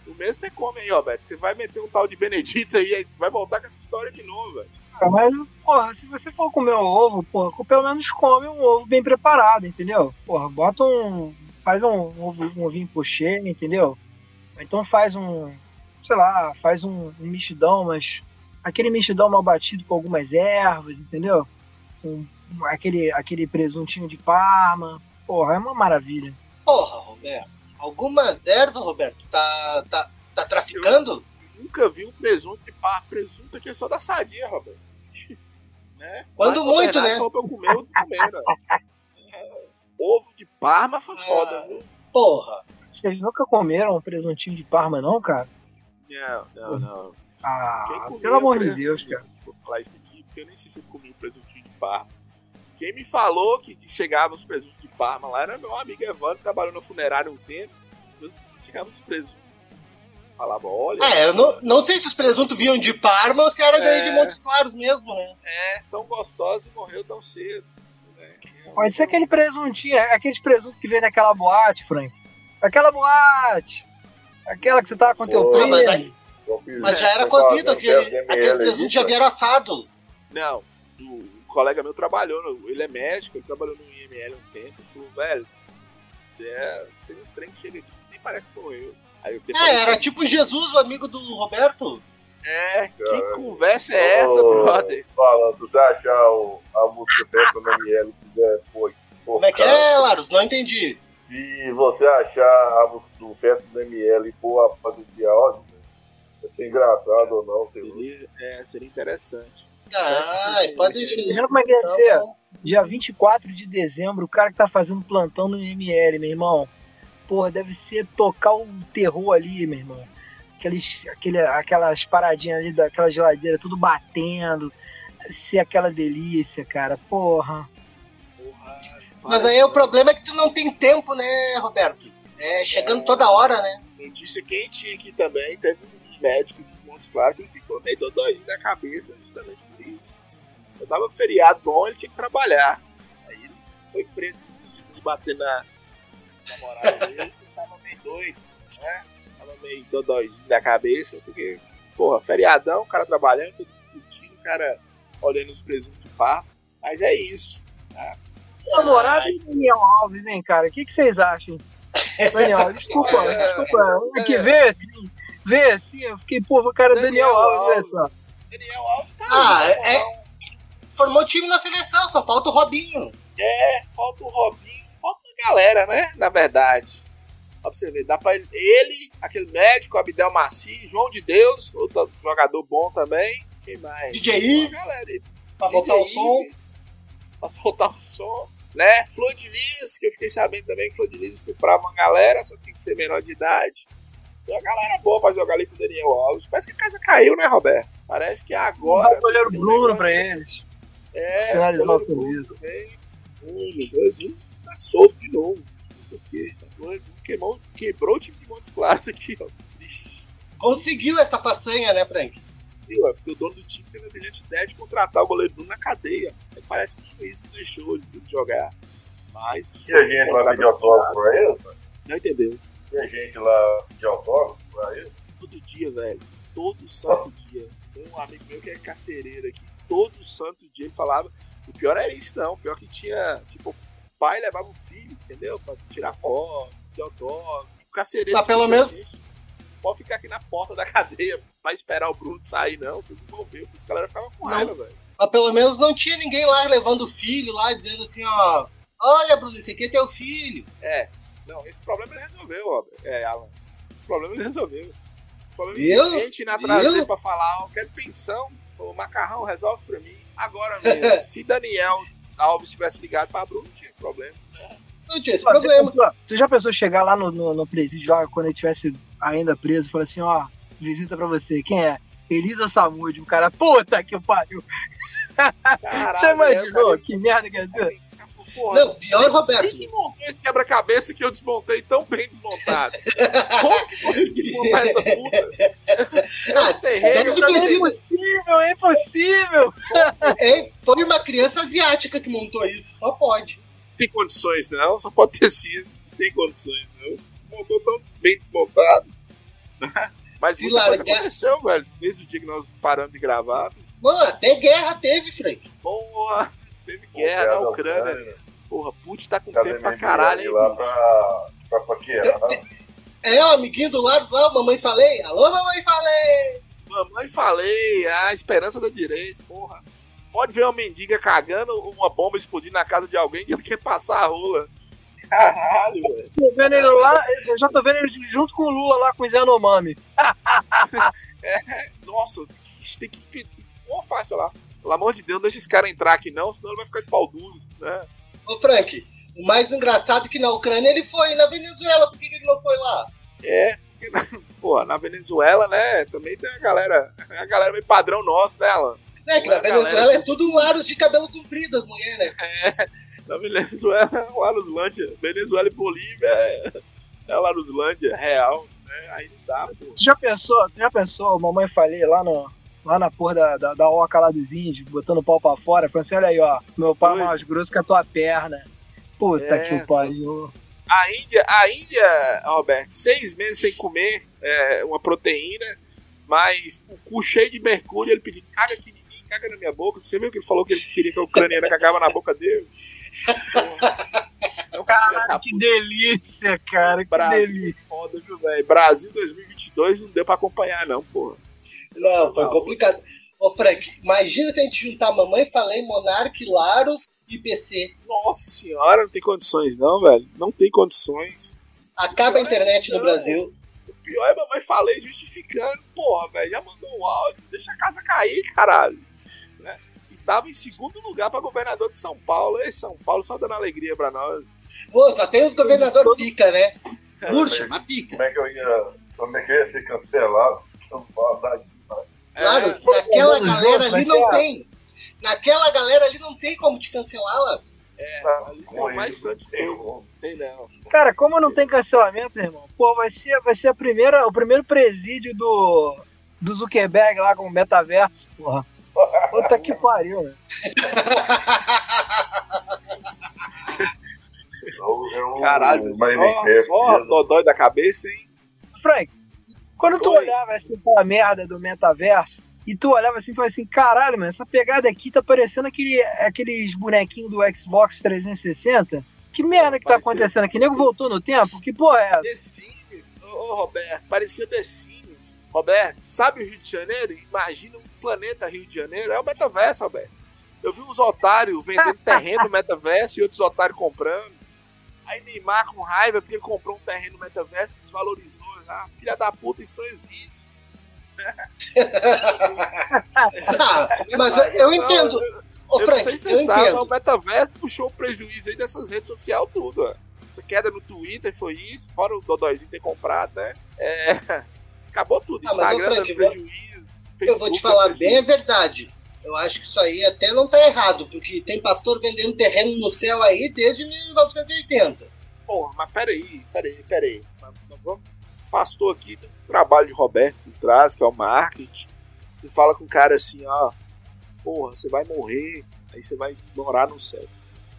O mesmo você come aí, Roberto. Você vai meter um tal de Benedito aí, vai voltar com essa história de novo, velho. Mas, porra, se você for comer um ovo, porra, pelo menos come um ovo bem preparado, entendeu? Porra, bota um. Faz um, ovo, um ovinho pochê, entendeu? Então faz um. Sei lá, faz um, um mexidão, mas. Aquele mexidão mal batido com algumas ervas, entendeu? Um- um- aquele, aquele presuntinho de parma. Porra, é uma maravilha. Porra, Roberto. Algumas ervas, Roberto, tá, tá, tá traficando? Nunca vi um presunto de par. Presunto aqui é só da sadia, Roberto. (laughs) né? Quando Vai muito, né? Só pra eu comer, eu tô comendo. (laughs) É, Ovo de Parma foi Ah. foda, viu? Porra. Vocês nunca comeram um presuntinho de parma, não, cara? Não, não, não. Ah, pelo amor de presunto- Deus, cara. Vou falar isso aqui, porque eu nem sei se eu comi um presuntinho de Parma. Quem me falou que, chegava os presuntos de Parma lá era meu amigo Evandro, que trabalhou na funerária um tempo. Chegava os presuntos. Falava, olha. É, eu não, não sei se os presuntos vinham de Parma ou se era daí É. de Montes Claros mesmo, né? É, tão gostosa e morreu tão cedo. né? Pode ser aquele presuntinho, é aqueles presuntos que vem naquela boate, Frank. Aquela boate. Aquela que você tava com teu Ô, primo. mas aí- Mas já era cozido, aquele, aqueles presuntos já vieram assado. Não, o, colega meu trabalhou, no- ele é médico, ele trabalhou no IML um tempo, ele falou, velho, é, tem uns trem que chega aqui que nem parece que morreu. Aí eu É, era tipo Jesus, o amigo do Roberto. É, que Cara. conversa é essa, brother? Você achar o, a música Petra na Miele e quiser pôr. Como é que é, Larus? Não entendi. Se você achar a música do Petra da Miele e pôr a fazer de áudio, vai ser engraçado ou não. Seria, é, seria interessante. Ai, pode deixar. Imagina como é que deve Tá ser. bom. Dia 24 de dezembro, o cara que tá fazendo plantão no ML, meu irmão. Porra, deve ser tocar o terror ali, meu irmão. Aqueles, aquele, aquelas paradinhas ali daquela geladeira, tudo batendo. Deve ser aquela delícia, cara. Porra. Mas aí o problema é que tu não tem tempo, né, Roberto? É chegando toda hora, né? Notícia quentinha aqui também, teve um médico de Montes Claros que ficou meio dodóizinho da cabeça justamente por isso. Eu dava feriado bom, ele tinha que trabalhar. Aí ele foi preso esses dias de bater na namorada dele, ele tava meio doido, né? Tava meio dodóizinho da cabeça, porque, porra, feriadão, o cara trabalhando, curtindo, o cara olhando os presuntos de papo. Mas é isso. Namorado e Daniel Alves, hein, cara? O que, que vocês acham? Daniel, (laughs) desculpa, desculpa. É que vê, assim, veio assim, eu fiquei, pô, o cara Daniel, Daniel Alves, olha Alves. só. Daniel Alves tá Ah, aí, é-. Formou time na seleção, só falta o Robinho. É, falta o Robinho, falta a galera, né? Na verdade. Pra você ver, dá pra ele, ele, aquele médico, Abdel Maci, João de Deus, outro jogador bom também. Quem mais? DJ Ives, pra botar o DJ som. Ives, Pra soltar o som. Né? Flor de Lis, que eu fiquei sabendo também que Flor de Lis estuprava uma galera, só tem que ser menor de idade. Tem uma galera boa pra jogar ali com o Daniel Alves. Parece que a casa caiu, né, Roberto? Parece que agora. Dá o goleiro Bruno pra eles. É, finalizar o Bruno tá solto de novo. Por quê? Agora Bruno Queimou, quebrou o time de Montes Claros aqui, ó. Conseguiu essa façanha, né, Frank? É porque o dono do time teve a brilhante ideia de contratar o goleiro Bruno na cadeia. Aí parece que o juiz não deixou ele jogar. Mas. E a gente lá pedir autógrafo pra ele? Não entendeu? E a gente lá pedir autógrafo pra ele? Todo dia, velho. Todo santo (laughs) dia. Tem um amigo meu que é carcereiro aqui. Todo santo dia ele falava. O pior era isso, não. O pior que tinha. Tipo, o pai levava o filho, entendeu? Pra tirar foto, de autógrafo. O carcereiro. Mas pelo menos- gente. Pode ficar aqui na porta da (laughs) cadeia pra esperar o Bruno sair, não. Vocês não vão ver. A galera ficava com raiva, velho. Mas pelo menos não tinha ninguém lá levando o filho lá, dizendo assim, ó. Olha, Bruno, esse aqui é teu filho. É. Não, esse problema ele resolveu, Robert. É, Alan. Esse problema ele resolveu. O problema Viu? é gente na dele pra falar, ó, quero pensão. O macarrão resolve pra mim. Agora mesmo. (laughs) se Daniel Alves tivesse ligado pra Bruno, não tinha esse problema. Não tinha esse Pô, problema. Você, você já pensou chegar lá no, no, no presídio, lá, quando ele tivesse ainda preso, e falar assim, ó, visita pra você, quem é? Elisa Samud, o cara, puta que pariu. Caralho, Você imaginou é, que merda que ia ser? porra, Não, pior, Roberto. Quem que montou esse quebra-cabeça que eu desmontei tão bem desmontado? Como que consegui montar essa puta? Ah, Sei, É impossível, é impossível. É, foi uma criança asiática que montou isso, só pode. tem condições não, só pode ter sido. Não tem condições não. Montou tão bem desmontado. Mas Se muita coisa largar- aconteceu, velho. Desde o dia que nós paramos de gravar. Mano, até guerra teve, Frank. Porra, teve guerra na Ucrânia. Porra, Putin tá com Cadê tempo pra caralho, hein, lá pra, pra paquerar? né? É, o amiguinho do lado lá, mamãe falei. Alô, mamãe falei. Mamãe falei, a esperança da direita, porra. Pode ver uma mendiga cagando, uma bomba explodindo na casa de alguém que ele quer passar a rola. Caralho, velho. Tô vendo ele lá, eu já tô vendo ele junto com o Lula lá com o Zenomami. (laughs) Nossa, a gente tem que pedir uma faixa lá. Pelo amor de Deus, não deixa esse cara entrar aqui não, senão ele vai ficar de pau duro, né? Ô, Frank, o mais engraçado é que na Ucrânia ele foi, na Venezuela, por que ele não foi lá? É, porque na, porra, na Venezuela, né, também tem a galera, a galera meio padrão nosso, né, Alan? Né, que na Ué, galera, Venezuela é tudo aros de cabelo comprido, as mulheres, né? (laughs) É, na Venezuela, o Aruslândia, Venezuela e Bolívia é, é a Aruslândia real, né, aí não dá, pô. Tu já pensou, tu já pensou, mamãe falei lá no. Lá na porra da, da, da oca lá dos índios, botando o pau pra fora, falando assim, olha aí, ó, meu pau é Oi. mais grosso que a tua perna. Puta É. que o pariu. A Índia, a Índia, Roberto, seis meses sem comer é, uma proteína, mas o cu cheio de mercúrio, ele pediu, caga aqui em mim, caga na minha boca. Você viu que ele falou que ele queria que a ucraniana cagava na boca dele? Porra. É um cara Que delícia, cara, que Brasil, delícia. foda, viu, velho? Brasil 2022 não deu pra acompanhar, não, porra. Não, foi complicado. Ô, Frank, imagina se a gente juntar mamãe falei, Monark, Laros e PC. Nossa senhora, não tem condições, não, velho. Não tem condições. Acaba a internet no Não. Brasil. O pior é a mamãe falei justificando, porra, velho. Já mandou um áudio, deixa a casa cair, caralho. Né? E tava em segundo lugar pra governador de São Paulo. Ei, São Paulo só dando alegria pra nós. Pô, só tem os governador pica, né? Murcha, mas pica. Como é que eu ia. Como é que eu ia ser cancelado? Nada disso, né? Claro, É, naquela galera jogo, ali não ser- tem. Naquela galera ali não tem como te cancelar lá. é, Tá, ali são mais santos. Tem não. Cara, como não tem cancelamento, irmão, pô, vai ser, vai ser a primeira, o primeiro presídio do, do Zuckerberg lá com o metaverso, porra. Puta que pariu, né? Eu, Caralho, só, só dodói da cabeça, hein? Frank, quando tu Oi. olhava assim pra merda do metaverso, e tu olhava assim e falava assim, caralho, mano, essa pegada aqui tá parecendo aquele, aqueles bonequinhos do Xbox 360. Que merda que tá Pareceu. acontecendo aqui? O nego voltou no tempo? Que porra é essa? The Sims, ô, ô, Roberto, parecia The Sims. Roberto, sabe o Rio de Janeiro? Imagina um planeta Rio de Janeiro. É o metaverso, Roberto. Eu vi uns otários vendendo (laughs) terreno no metaverso e outros otários comprando. Aí Neymar com raiva porque ele comprou um terreno no metaverso e desvalorizou. Ah, filha da puta, isso não existe. Ah, mas eu entendo. Ô, eu Frank, não sei se eu você sabe, o metaverso puxou o prejuízo aí dessas redes sociais tudo, ó. Essa queda no Twitter foi isso, fora o Dodóizinho ter comprado, né? É, (laughs) acabou tudo. Ah, Instagram Frank, dando prejuízo. Eu vou te Facebook falar dando bem a verdade. Eu acho que isso aí até não tá errado, porque tem pastor vendendo terreno no céu aí desde 1980. Porra, mas peraí, peraí, peraí. Vamos. Pastor aqui tem um trabalho de Roberto por trás, que é o marketing. Você fala com o cara assim, ó. Porra, você vai morrer, aí você vai morar no céu.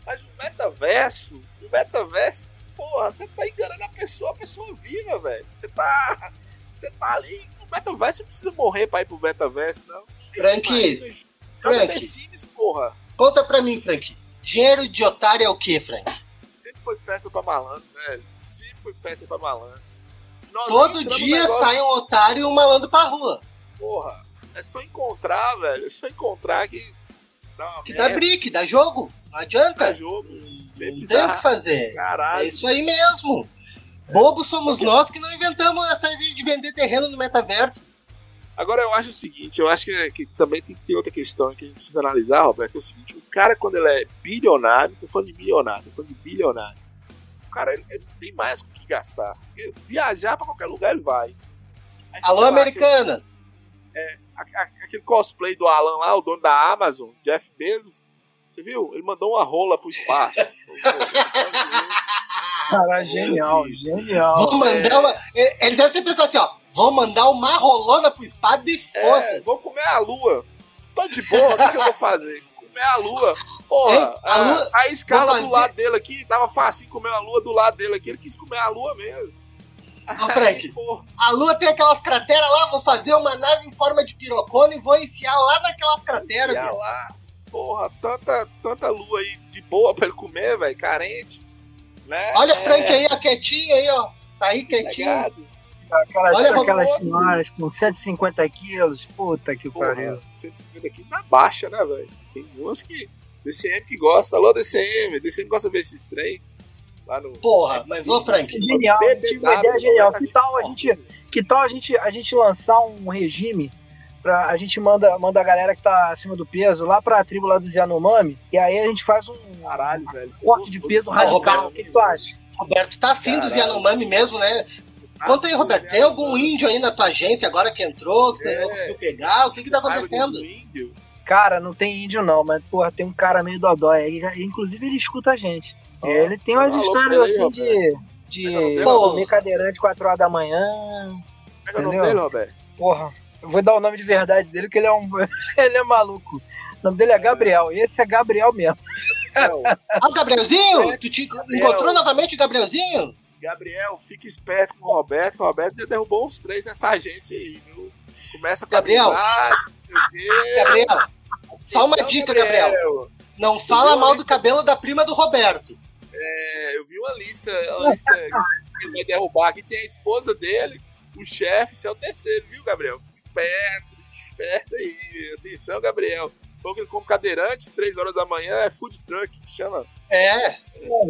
Mas o metaverso, o metaverso, porra, você tá enganando a pessoa, a pessoa viva, velho. Você tá. Você tá ali. Metaverso não precisa morrer pra ir pro metaverso, não. Frank, Frank. Sims, porra. Conta pra mim, Frank. Dinheiro de otário é o que, Frank? Sempre foi festa pra malandro, velho. Sempre foi festa pra malandro. Nós Todo dia negócio- sai um otário e um malandro pra rua. Porra, é só encontrar, velho. É só encontrar que. Dá uma Que dá merda, brick, dá jogo. Não adianta. dá jogo. Sempre Não tem o dá. que fazer. Caralho. É isso aí mesmo. Bobos somos nós que não inventamos essa ideia de vender terreno no metaverso. Agora eu acho o seguinte, eu acho que, que também tem que ter outra questão que a gente precisa analisar, Roberto, que é o seguinte, o cara quando ele é bilionário, tô falando de milionário, tô falando de bilionário, o cara ele, ele não tem mais com o que gastar. Porque viajar pra qualquer lugar ele vai. Aí Alô, lá americanas. aquele- a- a- aquele cosplay do Alan lá, o dono da Amazon, Jeff Bezos, você viu? Ele mandou uma rola pro espaço. (laughs) Cara, genial, genial. Vou mandar uma. Ele deve ter pensado assim, ó. Vou mandar uma rolona pro espada e É, foda-se. vou comer a lua. Tô de boa, o que, que eu vou fazer? Comer a lua. Porra, Hein? A a, lua- a escala do lado dele aqui, tava fácil comer a lua do lado dele aqui, ele quis comer a lua mesmo. Ô, Frank, (laughs) porra, a lua tem aquelas crateras lá, vou fazer uma nave em forma de pirocone e vou enfiar lá naquelas crateras, ia velho. lá, porra, tanta, tanta lua aí de boa pra ele comer, velho, carente. Né? Olha É, o Frank aí, ó, quietinho aí, ó. Tá aí quietinho. Aquelas, Olha, aquelas Roberto. senhoras com 150 quilos. Puta que Porra, pariu. 150 aqui na baixa, né, velho? Tem umas que. DCM que gosta. Alô, DCM. DCM gosta de ver esses trem. Lá no. Porra, mas ô Frank, Genial, tive uma ideia genial. Que tal a gente, que tal a gente, a gente lançar um regime pra, a gente manda, manda a galera que tá acima do peso lá pra tribo lá dos Yanomami e aí a gente faz um Caralho, velho. corte de peso Todos- radical. O que, que tu acha? Roberto tá afim dos Caralho. Yanomami mesmo, né? Conta aí, Roberto, tem algum índio aí na tua agência agora que entrou, que tu É. não conseguiu pegar? O que que tá acontecendo? do índio. Cara, não tem índio não, mas porra, tem um cara meio dodói aí. Inclusive ele escuta a gente. Ó, ele tem umas alô histórias ele, assim de, de comer cadeirante 4 horas da manhã. Pega o nome dele, Roberto. Porra, vou dar o nome de verdade dele, que ele é um. (laughs) ele é maluco. O nome dele é Gabriel. Esse é Gabriel mesmo. Ah, o Gabrielzinho? Tu te Gabriel. encontrou novamente o Gabrielzinho? Gabriel, fica esperto com o Roberto, o Roberto já derrubou uns três nessa agência aí, viu? Começa com Gabriel. Gabriel, só uma Então, dica, Gabriel. Não fala mal do cabelo da prima do Roberto. É, eu vi uma lista, uma lista que ele vai derrubar aqui, tem a esposa dele, o chefe, esse é o terceiro, viu, Gabriel? Esperto, esperto aí. Atenção, Gabriel. Falou que ele come cadeirante, três horas da manhã, é food truck, que chama. É,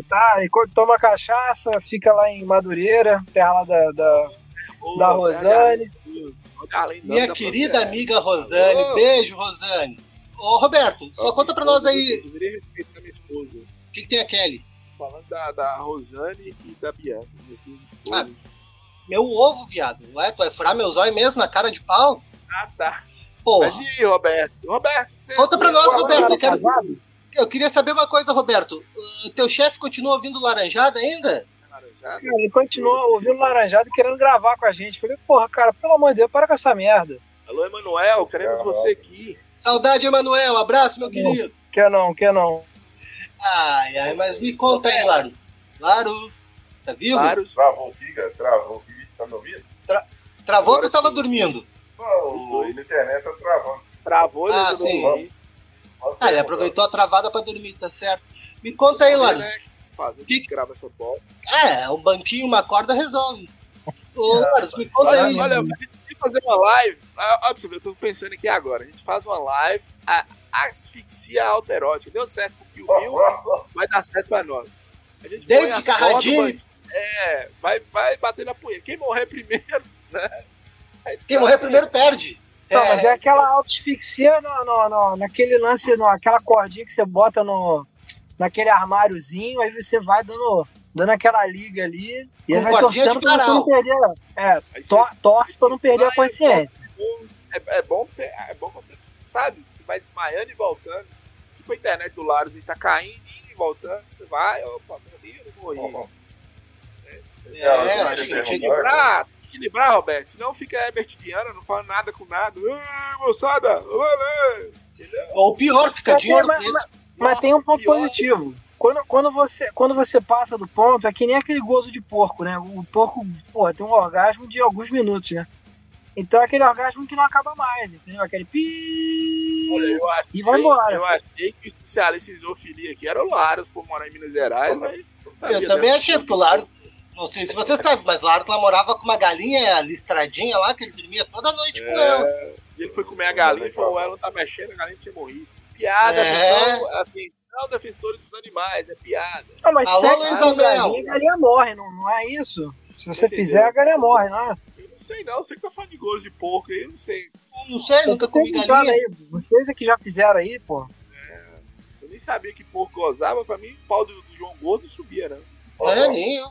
Tá, enquanto toma cachaça, fica lá em Madureira, terra lá da, da, Ô, da Rosane. minha da querida processo. amiga Rosane. Beijo, Rosane. Ô, Roberto, só conta pra esposa, nós aí deveria respeitar minha esposa. o que, que tem a Kelly. Falando da, da Rosane e da Bianca, minhas duas esposas. Meu ovo, viado. Ué, tu vai furar meus olhos mesmo na cara de pau? Ah, tá. Porra. Mas e aí, Roberto? Roberto, você. Conta pra nós, Roberto. Eu, quero... eu queria saber uma coisa, Roberto. O teu chefe continua ouvindo laranjada ainda? Laranjada. Ele continua ouvindo Laranjado e querendo gravar com a gente. Falei, porra, cara, pelo amor de Deus, para com essa merda. Alô, Emanuel, queremos você aqui. Saudade, Emanuel. Abraço, meu querido. Quer não, quer não. Ai, ai, mas me conta aí, Larus. Larus, tá vivo? Vários. Travou cara. Travou. Tá me ouvindo? Travou ou Agora tu tava sim. dormindo? Não, Os o, dois. a internet tá travando. Travou, Ah, ele sim. dormir. Pode Ah, ele aproveitou a travada pra dormir, tá certo. Me conta aí, Larus. Né? Fazer Que- que grava essa bola. É, um banquinho, uma corda resolve. Ô, Larus, me conta Olha, aí. olha, me me fazer uma live. Ah, Ó, pra você ver, eu tô pensando aqui agora. A gente faz uma live, a asfixia alterótica. Deu certo pro Kill Bill, (laughs) vai dar certo pra nós. A gente põe David Carradine. É, vai, vai bater na punheta. Quem morrer primeiro, (laughs) né? Aí Quem tá morrer certo. primeiro perde. Não, mas é aquela autosfixia no, no, no- naquele lance, no, aquela cordinha que você bota no, naquele armáriozinho, aí você vai dando, dando aquela liga ali, e aí vai torcendo pra você não perder. É, Aí você- to, torce pra não perder a Vai, consciência. É, é bom você, é bom você sabe, você vai desmaiando e voltando. Tipo a internet do Laros e tá caindo, indo e voltando. Você vai, opa, morri, eu não morri. É, acho que a gente- Equilibrar, equilibrar, Roberto. Senão fica Herbert Viana, não fala nada com nada. Ah, moçada, valeu! Entendeu? Ou pior, fica Mas, dinheiro mas- preto. mas- mas tem um ponto pior. positivo. Quando, quando, você, quando você passa do ponto, é que nem aquele gozo de porco, né? O porco, pô, tem um orgasmo de alguns minutos, né? Então é aquele orgasmo que não acaba mais, entendeu? Aquele pi. Olha, eu achei, E vai embora. Eu achei que o especialista em zoofilia aqui era o Laros, por morar em Minas Gerais, mas não sabia. Eu também achei, porque o Laros, não sei se você sabe, mas Laros lá morava com uma galinha listradinha lá, que ele dormia toda noite com ela. É, e ele foi comer a galinha e falou: ela não tá mexendo, a galinha tinha morrido. Piada, É. atenção, atenção, defensores dos animais, é piada. Não, mas Alô, sexo Luiz galinha, a galinha morre, não, não é isso? Se você Entendeu? fizer, a galinha morre, não é? Eu não sei não, você que tá falando de gosto de porco aí, eu não sei. Não sei, nunca comi galinha. aí, vocês é que já fizeram aí, pô. Eu nem sabia que porco gozava, pra mim o pau do, do João Gordo não subia, né? É, nem eu.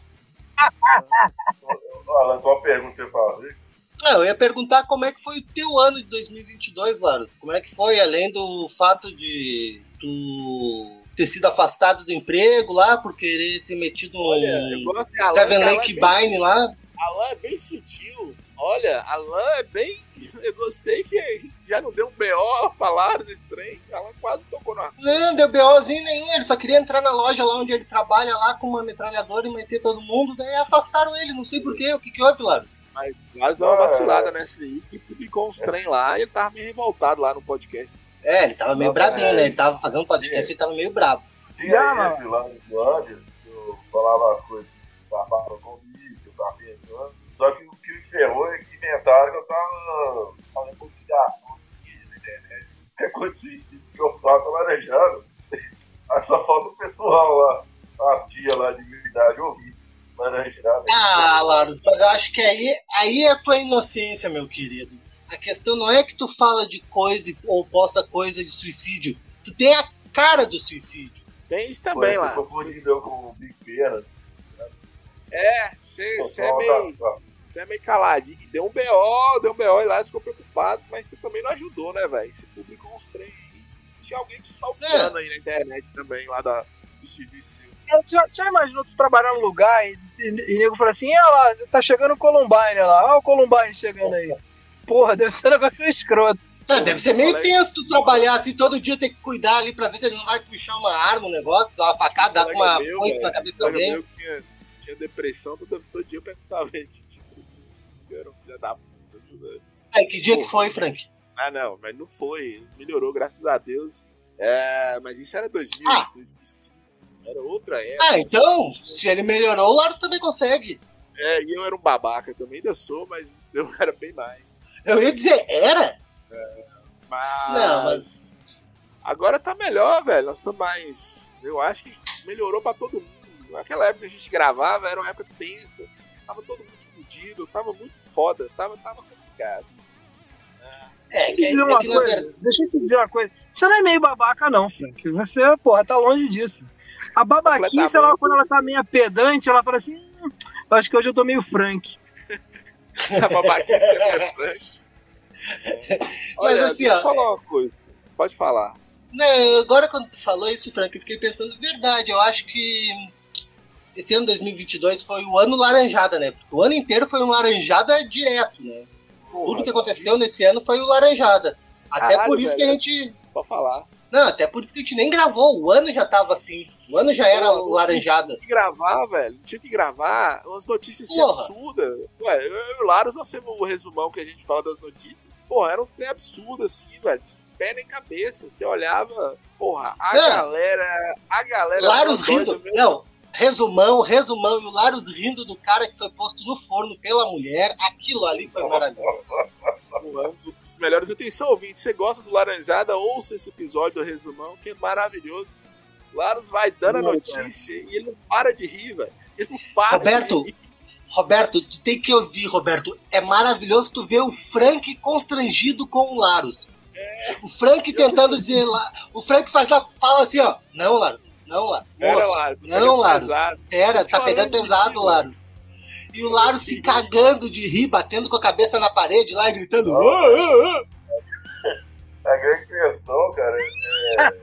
Alan, qual a pergunta você faz? Ah, eu ia perguntar como é que foi o teu ano de 2022, Laros. Como é que foi, além do fato de tu ter sido afastado do emprego lá por querer ter metido Olha, um Alan, Seven Lake é bem- Bine lá. Alan é bem sutil. Olha, Alan é bem. Eu gostei que já não deu um BO pra Laros esse trem. Alan quase tocou na. Não, deu BOzinho nenhum, ele só queria entrar na loja lá onde ele trabalha lá com uma metralhadora e meter todo mundo, daí afastaram ele, não sei porquê, o que que houve, Laros? Mas deu uma Ah, vacilada nessa aí, que publicou uns trem lá e ele tava meio revoltado lá no podcast. É, ele tava meio brabinho, é. né? Ele tava fazendo podcast e ele tava meio brabo. Tinha Já, esse lá no Islândia, que eu falava as coisas ferrou é que inventaram que eu tava fazendo consideração na internet. É que eu faço laranjado. Aí (laughs) só falta o pessoal lá, as tias lá de verdade ouvir. Laranjado. Ah, Laros, mas eu acho que aí, aí é a tua inocência, meu querido. A questão não é que tu fala de coisa ou posta coisa de suicídio. Tu tem a cara do suicídio. Tem isso também lá. Confundido com o Big Pena. É, você é meio. tá- tá. Você é meio caladinho. Deu um BO, deu um BO e lá ficou preocupado, mas você também não ajudou, né, velho? Você publicou uns trem aí. Tinha alguém te stalkeando aí na internet também, lá da, do serviço. Já, já imaginou tu trabalhar num lugar e, e, e nego fala assim, olha lá, tá chegando o Columbine lá, olha o Columbine chegando aí. Porra, deve ser um negócio meio escroto. Ah, deve ser meio tenso tu trabalhar assim, todo dia ter que cuidar ali pra ver se ele não vai puxar uma arma, um negócio, uma facada, dar com uma Colega meu, foice velho, na cabeça de alguém. que tinha, tinha depressão, todo, todo dia eu perguntava ele, filho da puta? Aí, que dia que foi, Frank? Ah, não, mas não foi. Melhorou, graças a Deus. É, mas isso era 2000, Ah. 2005. Era outra época. Ah, então, se ele melhorou, o Laros também consegue. É, e eu era um babaca também, ainda sou, mas eu (laughs) era bem mais. Eu ia dizer, era? Mas, Não, mas. agora tá melhor, velho. Nós estamos mais. Eu acho que melhorou pra todo mundo. Naquela época que a gente gravava, era uma época tensa. Tava todo mundo fudido, tava muito foda, tava, tava complicado. É, que, Deixa eu te dizer é uma que verdade. deixa eu te dizer uma coisa. Você não é meio babaca, não, Frank. Você, porra, tá longe disso. A babaquice, ela, quando ela tá meio pedante, ela fala assim: hum, eu acho que hoje eu tô meio Frank. (laughs) A babaquice é verdade. Olha, assim, deixa ó, eu falar uma coisa. Pode falar. Não, agora quando tu falou isso, Frank, eu fiquei pensando, verdade, eu acho que esse ano 2022 foi o ano laranjada, né? Porque o ano inteiro foi um laranjada direto, né? Tudo que aconteceu nesse ano foi o laranjada. Até Caralho, por isso que a velho, gente. Pode falar. Não, até por isso que a gente nem gravou. O ano já tava assim. O ano já era Pô, o laranjada. Tinha que gravar, velho. Tinha que gravar umas notícias Porra. absurdas. Ué, eu e o Laros, nós temos o resumão que a gente fala das notícias. Porra, eram uns trem absurdos assim, velho. Pé nem cabeça. Você olhava, porra, a Não. galera. A galera. Laros rindo. Não, resumão, resumão, e o Larus rindo do cara que foi posto no forno pela mulher. Aquilo ali foi maravilhoso. Um dos melhores. Atenção, ouvinte, você gosta do Laranjada, ouça esse episódio do resumão, que é maravilhoso. Larus vai dando a notícia e ele não para de rir, velho. Ele não para Roberto, de rir. Roberto, tu tem que ouvir, Roberto. É maravilhoso tu ver o Frank constrangido com o Larus. O Frank tentando dizer lá. O Frank faz, fala assim, ó. Não, Larus. Não, tá não, pesado. Pera, tá pegando pesado, rir, Larus. E o Larus se cagando de rir, batendo com a cabeça na parede lá e gritando. "Ah, ah, ah." A grande questão, cara, é.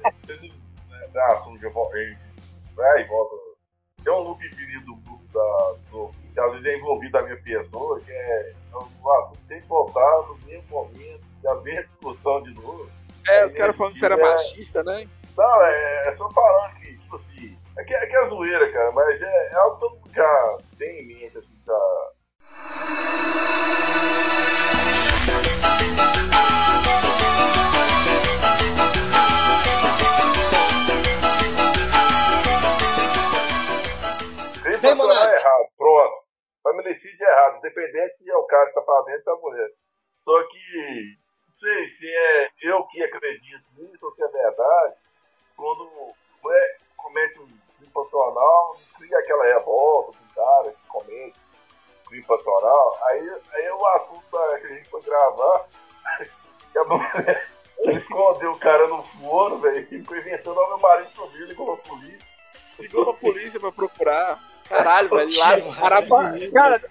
É (laughs) assunto de volta. Vai e volta. Tem um loop infinito do grupo da. Do, que às vezes é envolvido a minha pessoa, que é. O assunto tem que voltar no mesmo momento, já vem a discussão de novo. É, os caras falando que você era É. machista, né? Não, é, é só falando que, tipo assim. É que é, que é zoeira, cara, mas é, é algo que todo mundo já tem em mente, assim, já. Vem, é errado, pronto. Feminicídio é errado, independente se é o cara que tá fazendo ou a mulher. Só que, não sei se é eu que acredito nisso ou se é verdade, quando mulher comete um crime passional, cria aquela revolta com o cara que comete crime passional, aí, aí o assunto da- que a gente foi gravar, (laughs) que a mulher escondeu o cara no forno, velho, e ficou inventando, ó, meu marido subiu, ligou pra polícia. Ligou pra polícia pra procurar. Caralho, velho. Lá, maravilha. Cara,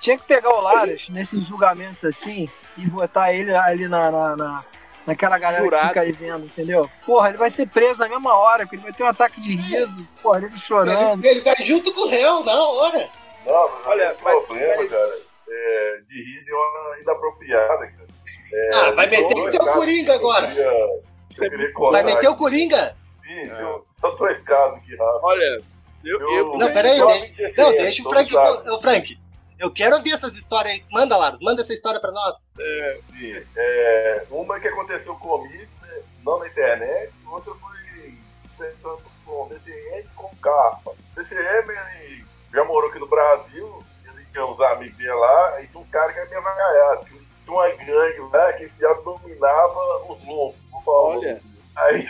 tinha que pegar o Laras nesses julgamentos assim e botar ele ali na, na, na- naquela galera Jurado. que fica aí vendo, entendeu? Porra, ele vai ser preso na mesma hora, porque ele vai ter um ataque de riso, porra, ele chorando. Ele, ele vai junto com o réu na hora. Não, mas Olha, esse mas- problema, mas- cara, é, de rir de uma inapropriada, cara. É, Ah, vai meter o teu Coringa eu agora. queria- que eu queria Vai meter o. Coringa? Sim, eu- Só dois casos aqui, Rafa. Olha, eu. eu, Eu- Não, peraí, deixa, eu- não, deixa o Frank. Ô, Frank, eu quero ouvir essas histórias aí. Manda, Laro, manda essa história pra nós. Sim, é, uma que aconteceu comigo, né, não na internet, outra foi pensando com DCM com capa. DCM, ele já morou aqui no Brasil, ele tinha uns amigos dele lá, e tinha um cara que era meio vagaiado. Tinha uma gangue lá que já dominava os lobos. Olha. Aí,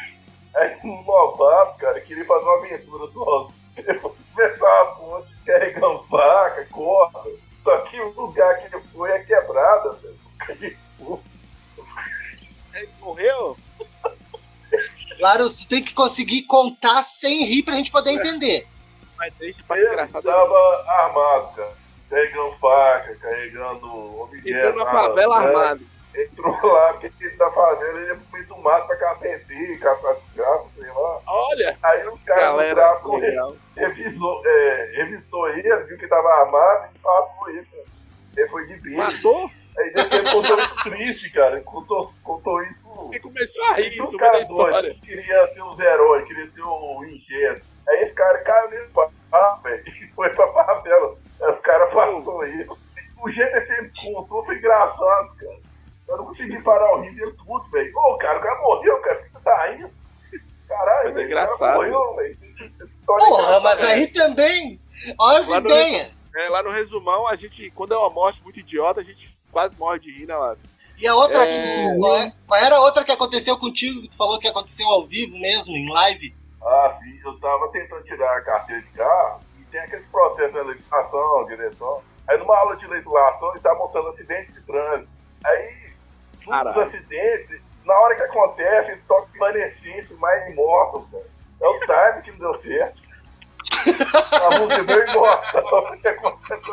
aí um novato, cara, queria fazer uma aventura sozinho. (laughs) Começar a ponte carregando faca, corda. Só que o lugar que ele foi é quebrada, velho. Ele morreu? Laro, tu tem que conseguir contar sem rir pra gente poder entender. Mas deixa pra Ele engraçado. tava armado, cara. Carregando faca, carregando objetos. Entrou na favela branca. armado. Entrou lá, porque ele tá fazendo, ele pro meio do mato pra caçar ET, caçar gato, sei lá. Olha, Aí os caras galera. tráfico Legal. Revisou, é, revistou ele, viu que tava armado e passou ele, cara. Ele foi de bicho. Matou? Aí depois ele contou isso triste, cara. Ele contou, contou isso. E começou a rir Esse no meio da cara doido, história. queria ser os heróis, queria ser o engenheiro. Aí esse cara caiu nele ah, velho, (laughs) e foi pra favela. Aí os caras passou ele. O jeito que ele contou foi engraçado, cara. Eu não consegui parar o riso e ele tudo, velho. Ô, cara, o cara morreu, cara. Por que você tá rindo? Caralho, Mas é o engraçado. morreu, velho. É Porra, mas aí também. Olha as Lá no ideias. É, lá no resumão, a gente, quando é uma morte muito idiota, a gente quase morre de rir, né, Lado? E a outra. É. Qual, é- qual era a outra que aconteceu contigo, que tu falou que aconteceu ao vivo mesmo, em live? Ah, sim, eu tava tentando tirar a carteira de carro e tem aqueles processos de legislação, direção. Aí numa aula de legislação ele tá montando acidente de trânsito. Aí, um dos Caralho. acidentes, na hora que acontece, eles tocam evanescência, mais imortal, cara. É o time que não deu certo. A música deu imortal. O que acontece?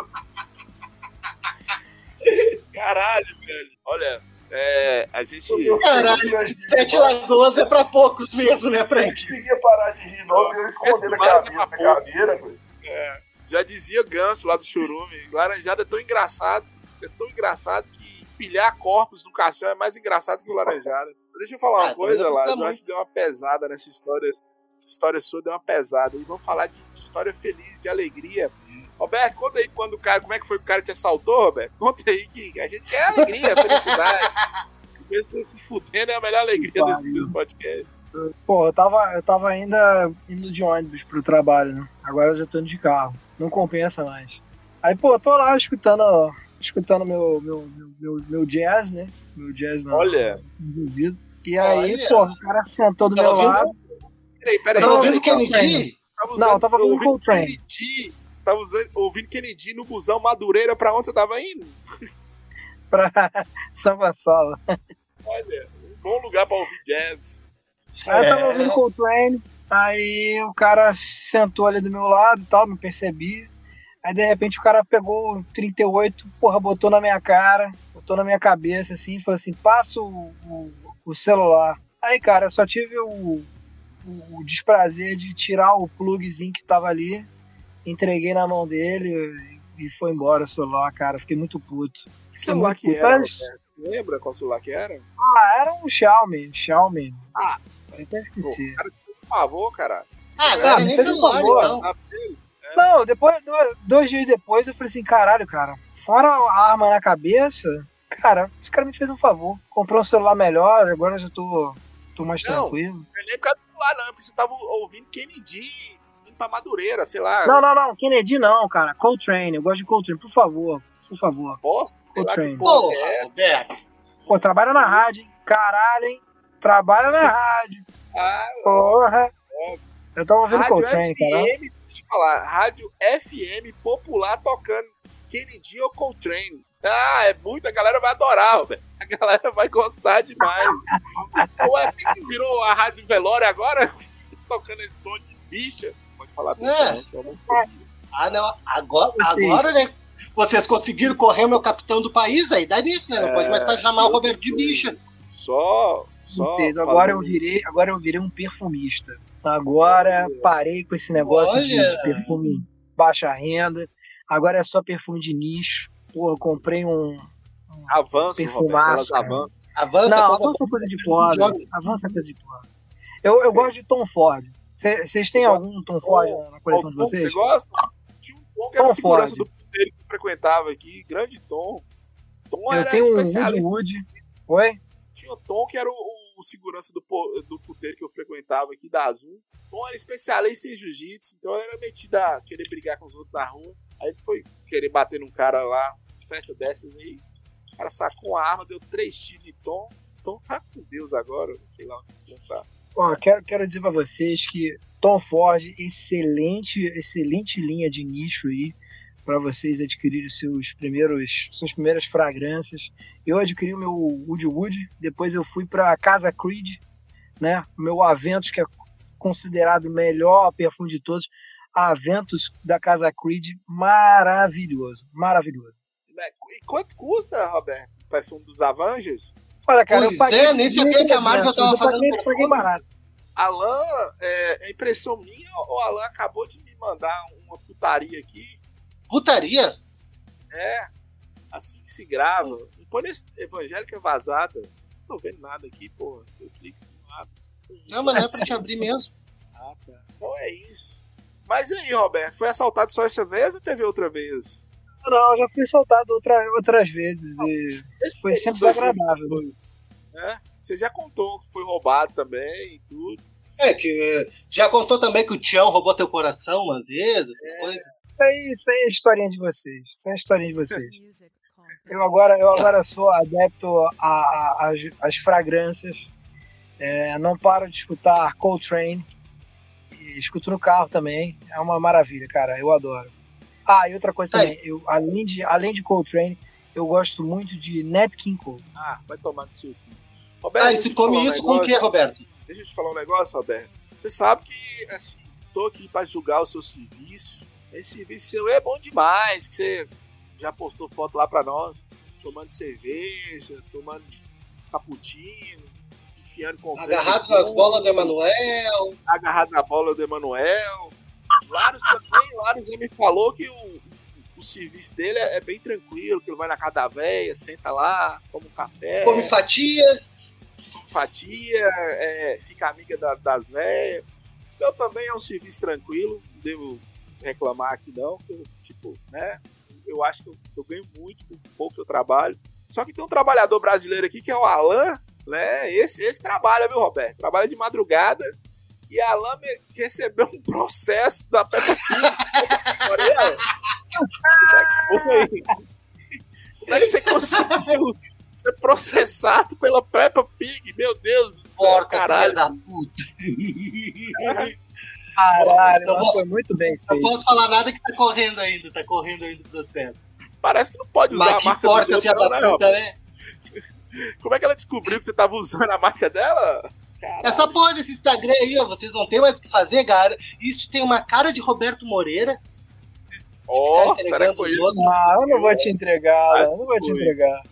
Caralho, velho. Olha, é, a gente. Caralho, Sete Lagoas é pra poucos mesmo, né, Frank? conseguia parar de rir, não. Eu escondendo a Esse cabeça é cadeira, velho. Já dizia Ganso lá do Churume, Laranjada é tão engraçado, é tão engraçado que pilhar corpos no caixão é mais engraçado que o Laranjada. Deixa eu falar uma Ah, coisa, não lá, eu acho que deu uma pesada nessa história. Essa história sua deu uma pesada. E vamos falar de história feliz, de alegria. Roberto, conta aí quando o cara, como é que foi que o cara te assaltou, Roberto? Conta aí que a gente quer alegria, (laughs) felicidade. Você se fudendo é a melhor alegria desse, desse podcast. Pô, eu tava, eu tava ainda indo de ônibus pro trabalho, né? Agora eu já tô indo de carro. Não compensa mais. Aí, pô, tô lá escutando, escutando meu, meu, meu, meu, meu jazz, né? Meu jazz na, Olha. no ouvido. E aí, Olha. pô, o cara sentou do meu ouvindo? lado. Peraí, peraí. Tava ouvindo. Kennedy? Tava Não, eu tava ouvindo Coltrane. Kennedy. Tava usando- ouvindo Kennedy no busão Madureira, pra onde você tava indo? (laughs) pra São Gonçalo. Olha, um bom lugar pra ouvir jazz. Aí eu tava É. ouvindo Coltrane, aí o cara sentou ali do meu lado e tal, não percebi. Aí de repente o cara pegou o 38, porra, botou na minha cara, botou na minha cabeça assim, falou assim: passa o, o, o celular. Aí, cara, eu só tive o, o, desprazer de tirar o plugzinho que tava ali, entreguei na mão dele e foi embora o celular, cara. Fiquei muito puto. Que celular que era? Roberto? Lembra qual celular que era? Ah, era um Xiaomi, Xiaomi. Ah. Eu até Pô, cara, por favor, cara. Ah, Ah, agora nem fez um celular, então. Não, depois, do- dois dias depois, eu falei assim, caralho, cara, fora a arma na cabeça, cara, esse cara me fez um favor. Comprou um celular melhor, agora eu já tô, tô mais Não. tranquilo. Não é nem por causa celular, não, porque você tava ouvindo Kennedy indo pra Madureira, sei lá. Não, não, não, Kennedy não, cara. Coltrane, eu gosto de Coltrane, por favor, por favor. Que Coltrane. porra é. Roberto. Pô, trabalha na rádio, hein? Caralho, hein? Trabalha na (laughs) rádio. Ah, Porra. Eu tava ouvindo Rádio Coltrane, cara. Deixa eu te falar, rádio FM popular tocando Kennedy ou Coltrane. Ah, é muito, a galera vai adorar, Roberto. A galera vai gostar demais. (laughs) Ou é que virou a rádio velório agora, (laughs) tocando esse som de bicha. Pode falar disso, É. não, não Ah, não. Agora, Vocês. agora, né? Vocês conseguiram correr o meu capitão do país aí? Dá nisso, né? Não É, pode mais chamar o Roberto de bicha. Só, só Vocês, agora eu virei, agora eu virei um perfumista. Agora parei com esse negócio de, de perfume baixa renda. Agora é só perfume de nicho. Porra, comprei um. avanço, Roberto, Perfumaço, cara. avançam. Avança, Não, coisa- avança coisa de pobre. Avança coisa de pobre. Eu, eu gosto de Tom Ford. Vocês têm algum Tom Ford na- na coleção de vocês? Você gosta? Tinha um tom que era Tom o segurança Ford. do puteiro que eu frequentava aqui, grande tom. Tom Eu era tenho um especialista. Woodwood. Oi? Tinha o Tom, que era o, o segurança do, do puteiro que eu frequentava aqui, da Azul. Tom era especialista em jiu-jitsu, então ele era metido a querer brigar com os outros na rua. Aí ele foi querer bater num cara lá, festa dessas aí. O cara sacou uma arma, deu três tiros de Tom. Tom tá com Deus agora, sei lá onde Tom tá. Ó, quero, quero dizer pra vocês que Tom Ford, excelente, excelente linha de nicho aí para vocês adquirirem seus primeiros, suas primeiras fragrâncias. Eu adquiri o meu Wood Wood, depois eu fui para Casa Creed, né? Meu Aventus que é considerado o melhor perfume de todos. Aventus da Casa Creed, maravilhoso, maravilhoso. Né, E quanto custa, Roberto, o perfume dos Avengers? Olha, cara, Pois eu paguei. é, nem sabia que a Marvel tava eu paguei- fazendo paguei perfume. barato. Alan, é, é impressão minha ou Alan acabou de me mandar uma putaria aqui? Putaria? É, assim que se grava. Não põe nesse evangélica vazada. Não tô vendo nada aqui, porra. Eu clico no nada. Não, mas não é pra te abrir mesmo. (laughs) Ah, tá. Então é isso. Mas e aí, Roberto? Foi assaltado só essa vez ou teve outra vez? Não, eu já fui soltado outra, outras vezes e Esse foi sempre desagradável. Né? Você já contou que foi roubado também e tudo. É, que eh, já contou também que o Tião roubou teu coração uma vez, essas É. coisas. Isso aí, isso aí é historinha de vocês. Isso é historinha de vocês. (laughs) Eu agora, eu agora sou adepto às fragrâncias. É, não paro de escutar Coltrane. E escuto no carro também. É uma maravilha, cara. Eu adoro. Ah, e outra coisa Tá também. Eu, além, de, além de Coltrane, eu gosto muito de Nat King Cole. Ah, vai tomar no seu cu. Roberto, Ah, e se come um isso com o que, Roberto? Deixa eu te falar um negócio, Roberto. Você sabe que, assim, tô aqui pra julgar o seu serviço. Esse serviço seu é bom demais, que você já postou foto lá pra nós, tomando cerveja, tomando cappuccino, enfiando com Agarrado nas bolas do Emanuel. agarrado na bola do Emanuel. Laros também, Laros já me falou que o, o serviço dele é, é bem tranquilo, que ele vai na casa da véia, senta lá, toma um café, Come fatia. come fatia, é, fica amiga da- das véias. Eu também é um serviço tranquilo, não devo reclamar aqui não, que eu, tipo, né, eu acho que eu, eu ganho muito com pouco que eu trabalho. Só que tem um trabalhador brasileiro aqui que é o Alan, Né? Esse, esse trabalha, viu, Roberto? Trabalha de madrugada. E a Lame recebeu um processo da Peppa Como é que foi? Como é que você conseguiu ser processado pela Peppa Pig? Meu Deus do céu, Porca, caralho. da puta. (laughs) Caralho, mas posso- foi muito bem Não feito. posso falar nada que tá correndo ainda, tá correndo ainda o processo. Parece que não pode usar Mas a que marca porca, filha da não, né, puta, né? Como é que ela descobriu que você tava usando a marca dela? Caralho. Essa porra desse Instagram aí, ó, vocês não tem mais o que fazer, cara. Isso tem uma cara de Roberto Moreira. Ó, ficar será que entregando foi os isso? outros. Ah, eu não vou te entregar, eu não vou te entregar.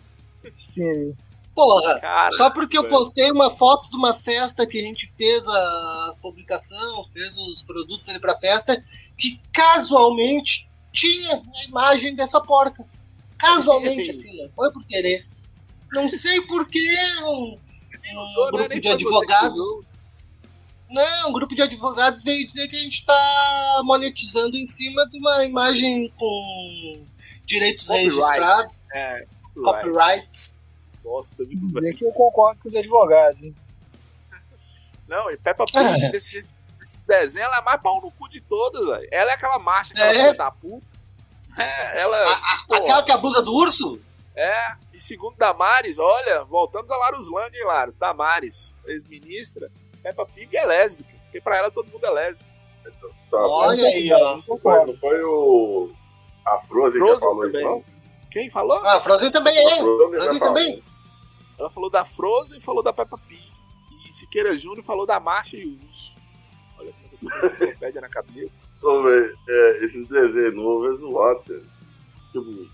Sim. Porra, Cara, só porque eu postei uma foto de uma festa que a gente fez a publicação, fez os produtos ali pra festa, que casualmente tinha a imagem dessa porca. Casualmente, (laughs) assim, não foi por querer. Não sei por que um, usou, grupo de que advogados. Não, um grupo de advogados veio dizer que a gente tá monetizando em cima de uma imagem com direitos Copyright. registrados, É, copyrights. Bosta, viu, Dizer que eu concordo com os advogados, hein? Não, e Peppa Pig, Ah. desses, desses desenhos, ela é mais pau no cu de todas, velho. Ela é aquela marcha, aquela É? filha da puta. É, ela. pô, Aquela que abusa do urso? É, e segundo Damares, olha, voltamos a Larus Land, hein, Larus? Damares, ex-ministra, Peppa Pig é lésbica, porque pra ela todo mundo é lésbico. Sabe? Olha aí, ó. Não foi, não foi o. A Frozen, que Frozen falou também. isso, não? Quem falou? Ah, Frozen também A é. Frozen Frozen falou. também. Ela falou da Frozen e falou da Peppa Pig. E Siqueira Júnior falou da Marcha e o Urso. Olha como enciclopédia na cabeça. Ô, velho, é, esses desenhos novos é zoado, cara. Tipo,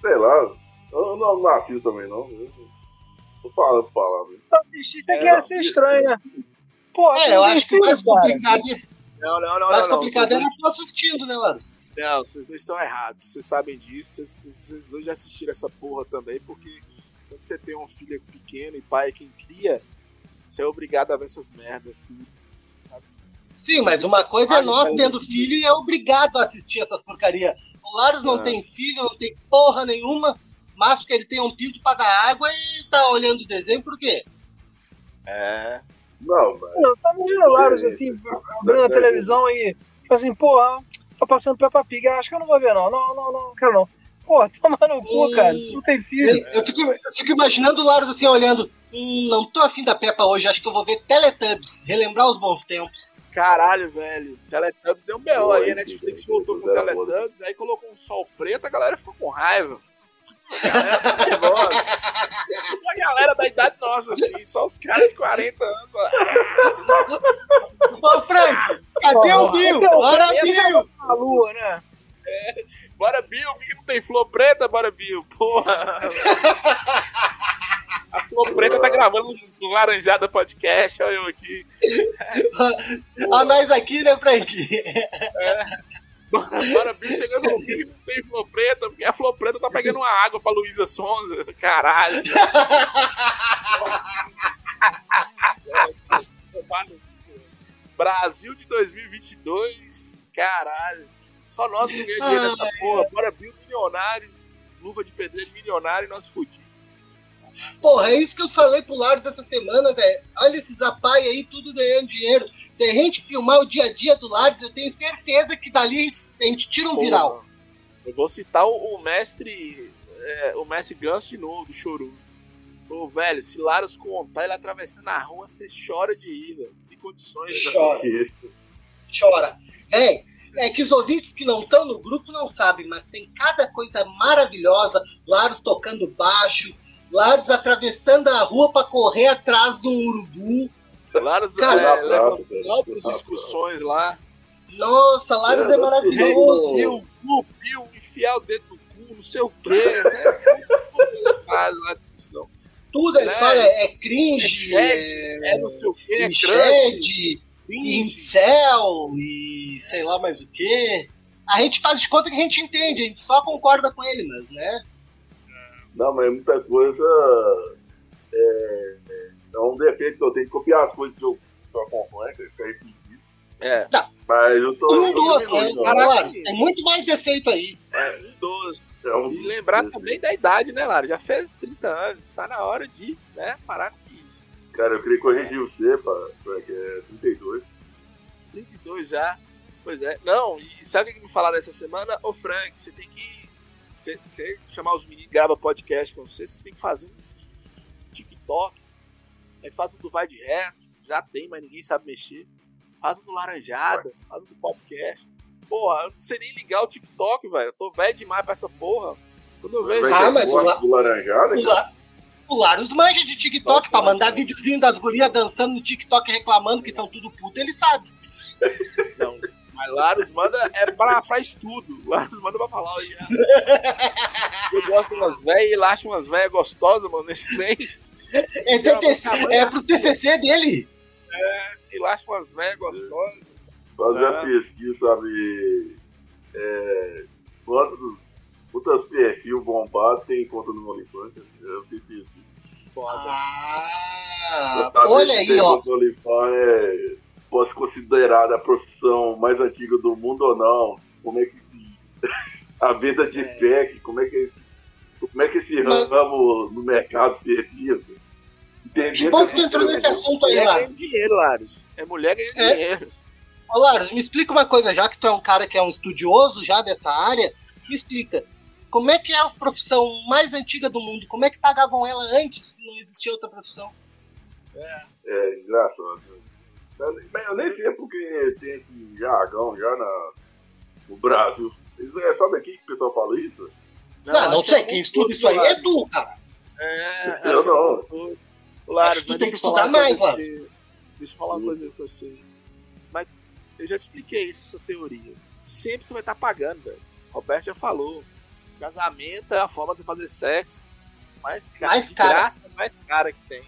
sei lá. Eu não, não assisto também, não. Tô falando palavras. Só assistir isso aqui É, ia ser estranho, né? Pô, É, eu acho que o mais complicado, Não, não, não, mais não. complicado era tu assistindo, né, Larus? Não, vocês dois estão errados. Vocês sabem disso. Vocês, vocês- dois já assistiram essa porra também, porque quando você tem uma filha pequena e pai é quem cria, você é obrigado a ver essas merdas. tudo. Você sabe? Sim, mas uma coisa é nós tendo filho e é obrigado a assistir essas porcaria. O Larus não É. tem filho, não tem porra nenhuma, mas porque ele tem um pinto pra dar água e tá olhando o desenho, por quê? É. Não, velho. Eu tava vendo o Larus assim, abrindo a televisão e tipo assim, porra, tá passando Peppa Pig, acho que eu não vou ver, não. Não, não, não, não quero não. Pô, (laughs) toma no cu, Hum. cara. Tu não tem filho. Eu, eu fico, eu fico imaginando o Larus assim, olhando. Hum, não tô afim da Peppa hoje, acho que eu vou ver Teletubbies, relembrar os bons tempos. Caralho, velho. Teletubbies deu um B.O. Pô, aí, a aí, Netflix voltou com Teletubbies, aí colocou um sol preto, a galera ficou com raiva. A galera galera da idade nossa, assim, só os caras de 40 anos. ó. Ô, Frank, cadê o Bill? Bora? Bill! A lua, né? Bora, Bill, por que não tem flor preta? Bora, Bill, porra. A flor preta tá gravando no Laranjada Podcast, olha eu aqui. (laughs) A nós aqui, né, Frank? Bora, bora Bill chegando no (laughs) Rio, não tem flor preta, porque a flor preta tá pegando uma água pra Luísa Sonza. Caralho. Brasil de 2022, caralho. Só nós que ganhamos dinheiro nessa porra. Bora Bill milionário, luva de pedreiro milionário e nós fudimos. Porra, é isso que eu falei pro Larus essa semana, velho. Olha esses zapai aí, tudo ganhando dinheiro. Se a gente filmar o dia a dia do Larus, eu tenho certeza que dali a gente, a gente tira um viral. Porra. Eu vou citar o, mestre. é, o mestre Ganso de novo, do Choru. Ô, velho, se Laros contar ele atravessando a rua, você chora de rir, velho. Tem condições. velho. Chora. Chora. Véi, é que os ouvintes que não estão no grupo não sabem, mas tem cada coisa maravilhosa. Larus tocando baixo, Larus atravessando a rua pra correr atrás de um urubu. Laros Cara, é, leva discussões lá. Nossa, Larus é, É, maravilhoso. Viu o cu, viu, enfiar o dedo no cu, não sei o quê. né? (laughs) Tudo ele É. fala é cringe, É é, É não sei o quê, é cringe. incel e sei lá mais o que. A gente faz de conta que a gente entende, a gente só concorda com ele, mas né? Não, mas muita coisa é, é um defeito que eu tenho de copiar as coisas que eu, que eu acompanho, que fica repetido. É, Mas eu tô. Um doce, né? Larus, tem muito mais defeito aí. é um doce. É um- E lembrar também da idade, né, Lara? Já fez 30 anos, tá na hora de né, parar com isso. Cara, eu queria corrigir você, pá, pá, que é 32. 32 já. Pois é. Não, e sabe o que me falaram essa semana? Ô Frank, você tem que. Você, você chamar os meninos, grava podcast com você, você tem que fazer um TikTok. Aí faz um do Vai de Reto, já tem, mas ninguém sabe mexer. Faz um do Laranjada, faz um do podcast. Porra, eu não sei nem ligar o TikTok, velho. Eu tô velho demais pra essa porra. Quando eu vejo. Ah, mas o La- do Laranjada, O, La... o Larus manja de TikTok pra mandar videozinho das gurias dançando no TikTok reclamando que são tudo puto, ele sabe. Não, mas Larus manda é pra, pra estudo. Larus manda pra falar. Eu gosto de umas velhas e ele acha umas velhas gostosas, mano, nesse trem. É, TTC é pro TCC dele. Ele acha umas velhas gostosas. fazer a pesquisa, sabe? É, quantos, quantos perfil bombado tem conta no OnlyFans? Eu fiz isso. Foda. Ah, olha aí, ó. é, pode ser considerada a profissão mais antiga do mundo ou não? Como é que (laughs) a venda de pack, como é que é esse, como é que esse Mas- ramo no mercado? Entender Que bom que tu entrou nesse coisa. assunto aí, Mulher Larus. ganhando dinheiro, Larus. É mulher ganhando É. dinheiro. Ô, Larus, me explica uma coisa, já que tu é um cara que é um estudioso já dessa área, me explica. Como é que é a profissão mais antiga do mundo? Como é que pagavam ela antes, se não existia outra profissão? É engraçado. Eu, eu nem sei porque tem esse jargão já na, no Brasil. Isso É, sabe aqui que o pessoal fala isso? Não, não, acho sei, que quem é estuda isso aí é tu, cara. É, Eu que é não. que tu mas tem que estudar mais, você. Deixa eu falar uma coisa pra você. Mas eu já te expliquei isso, essa teoria. Sempre você vai estar pagando, velho. Roberto já falou. Casamento é a forma de você fazer sexo mais cara. Mais cara. graça, mais cara que tem.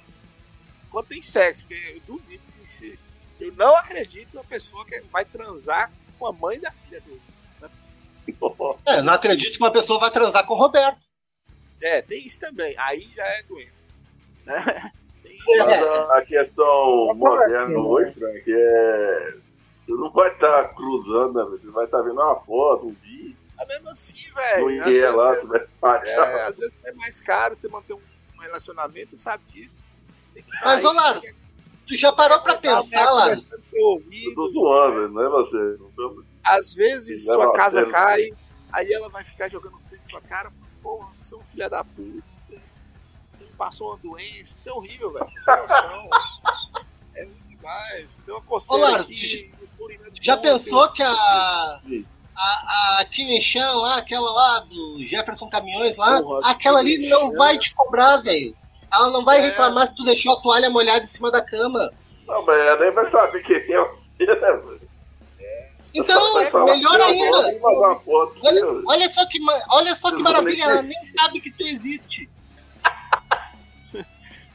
Quando tem sexo, porque eu duvido que se. Eu não acredito numa pessoa que vai transar com a mãe da filha dele. Não é possível. É, não acredito que uma pessoa vai transar com o Roberto. É, tem isso também. Aí já é doença. Né? Tem isso. Mas É. a, a questão É moderna assim, hoje, Frank, é. Você não vai estar cruzando, né? Você vai estar vendo uma foto, um vídeo, Mas mesmo assim, velho. às vezes lá, você- vai É, pagar. às vezes é mais caro você manter um, relacionamento, você sabe disso. Que Mas, sair, Tu já parou pra pensar, seu Eu tô zoando, velho, não é você. Não. Às vezes Leva sua casa sério. cai, aí ela vai ficar jogando os trem na sua cara. Porra, você é um filho da puta. Você, você passou uma doença. Isso é horrível, velho. Você não tem noção. é ruim demais. Tem uma coceira Ô, Larus, aqui. Já bom, pensou tem que a. A, a Kineshan lá, aquela lá do Jefferson Caminhões lá, Porra, aquela ali não vai te cobrar, velho. Ela não vai É. reclamar se tu deixou a toalha molhada em cima da cama. Não, mas ela nem vai saber quem é você, né, velho? Então, melhor "Pô, ainda. tem que foto, Olha, meu." olha só que, olha só que maravilha, nem ela nem sabe que tu existe. (laughs)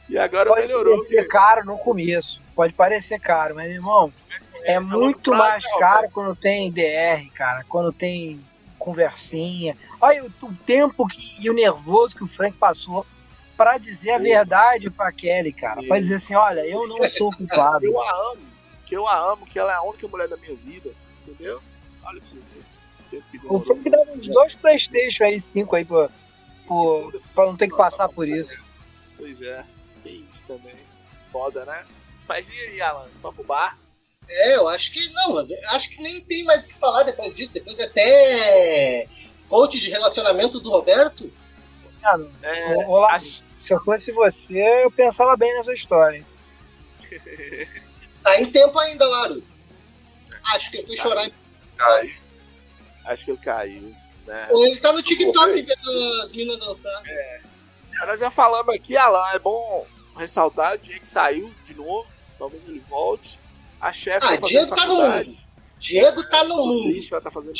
E agora Pode melhorou. parecer caro no começo. Pode parecer caro, mas, irmão, é muito prazo, mais caro quando tem DR, cara. Quando tem conversinha. Olha o, o tempo que- e o nervoso que o Frank passou pra dizer a verdade pra Kelly, cara. Pra dizer assim, olha, eu não sou (laughs) culpado. Eu a amo, que eu a amo, que ela é a única mulher da minha vida, entendeu? Olha pra você ver. o. Frank dava uns dois Playstation aí, cinco aí, pra, pra, pra não ter que passar por isso. Pois é, que isso também. Foda, né? Mas e aí, Alan? Vamos pro bar? É, eu acho que não, acho que nem tem mais o que falar depois disso. Depois até coach de relacionamento do Roberto. Mano, É, acho- se eu fosse você, eu pensava bem nessa história. Tá em tempo ainda, Larus. Acho que ele foi chorar. Aí, acho que ele caiu. Né? Ou ele tá no TikTok vendo as minas dançar. Mas Nós já falamos aqui, Alan, é bom ressaltar, o Diego saiu de novo, talvez ele volte. A chefe Ah, fazer Diego tá no mundo. Diego tá no mundo. Triste, vai estar fazendo.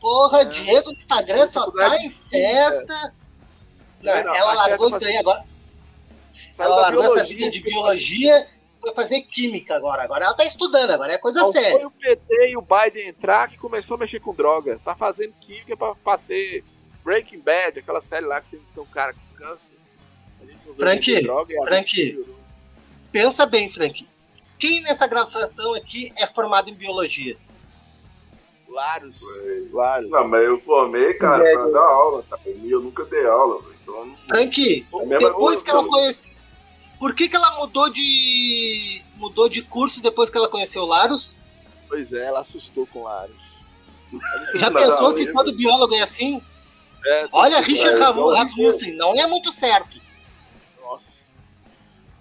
Porra, É. Diego no Instagram só tá em festa. É, não, ela largou isso aí agora. Saiu Ela largou essa vida de biologia foi fazer química agora. Agora ela tá estudando, agora é coisa Só séria. Foi o PT e o Biden entrar que começou a mexer com droga. Tá fazendo química pra, pra ser Breaking Bad, aquela série lá que tem, tem um cara com câncer. Frank, droga Frank. Pensa bem, Frank. Quem nessa gravação aqui é formado em biologia? Larus. Foi. Larus. não, mas eu formei, cara, pra dar aula, cara. E eu nunca dei aula, velho. Frank, É depois que ela não. conheceu. Por que, que ela mudou de. mudou de curso depois que ela conheceu o Larus? Pois é, ela assustou com Larus. Já pensou se todo biólogo é assim? É, Olha, Richard É, então, Rasmussen, não é muito certo. Nossa,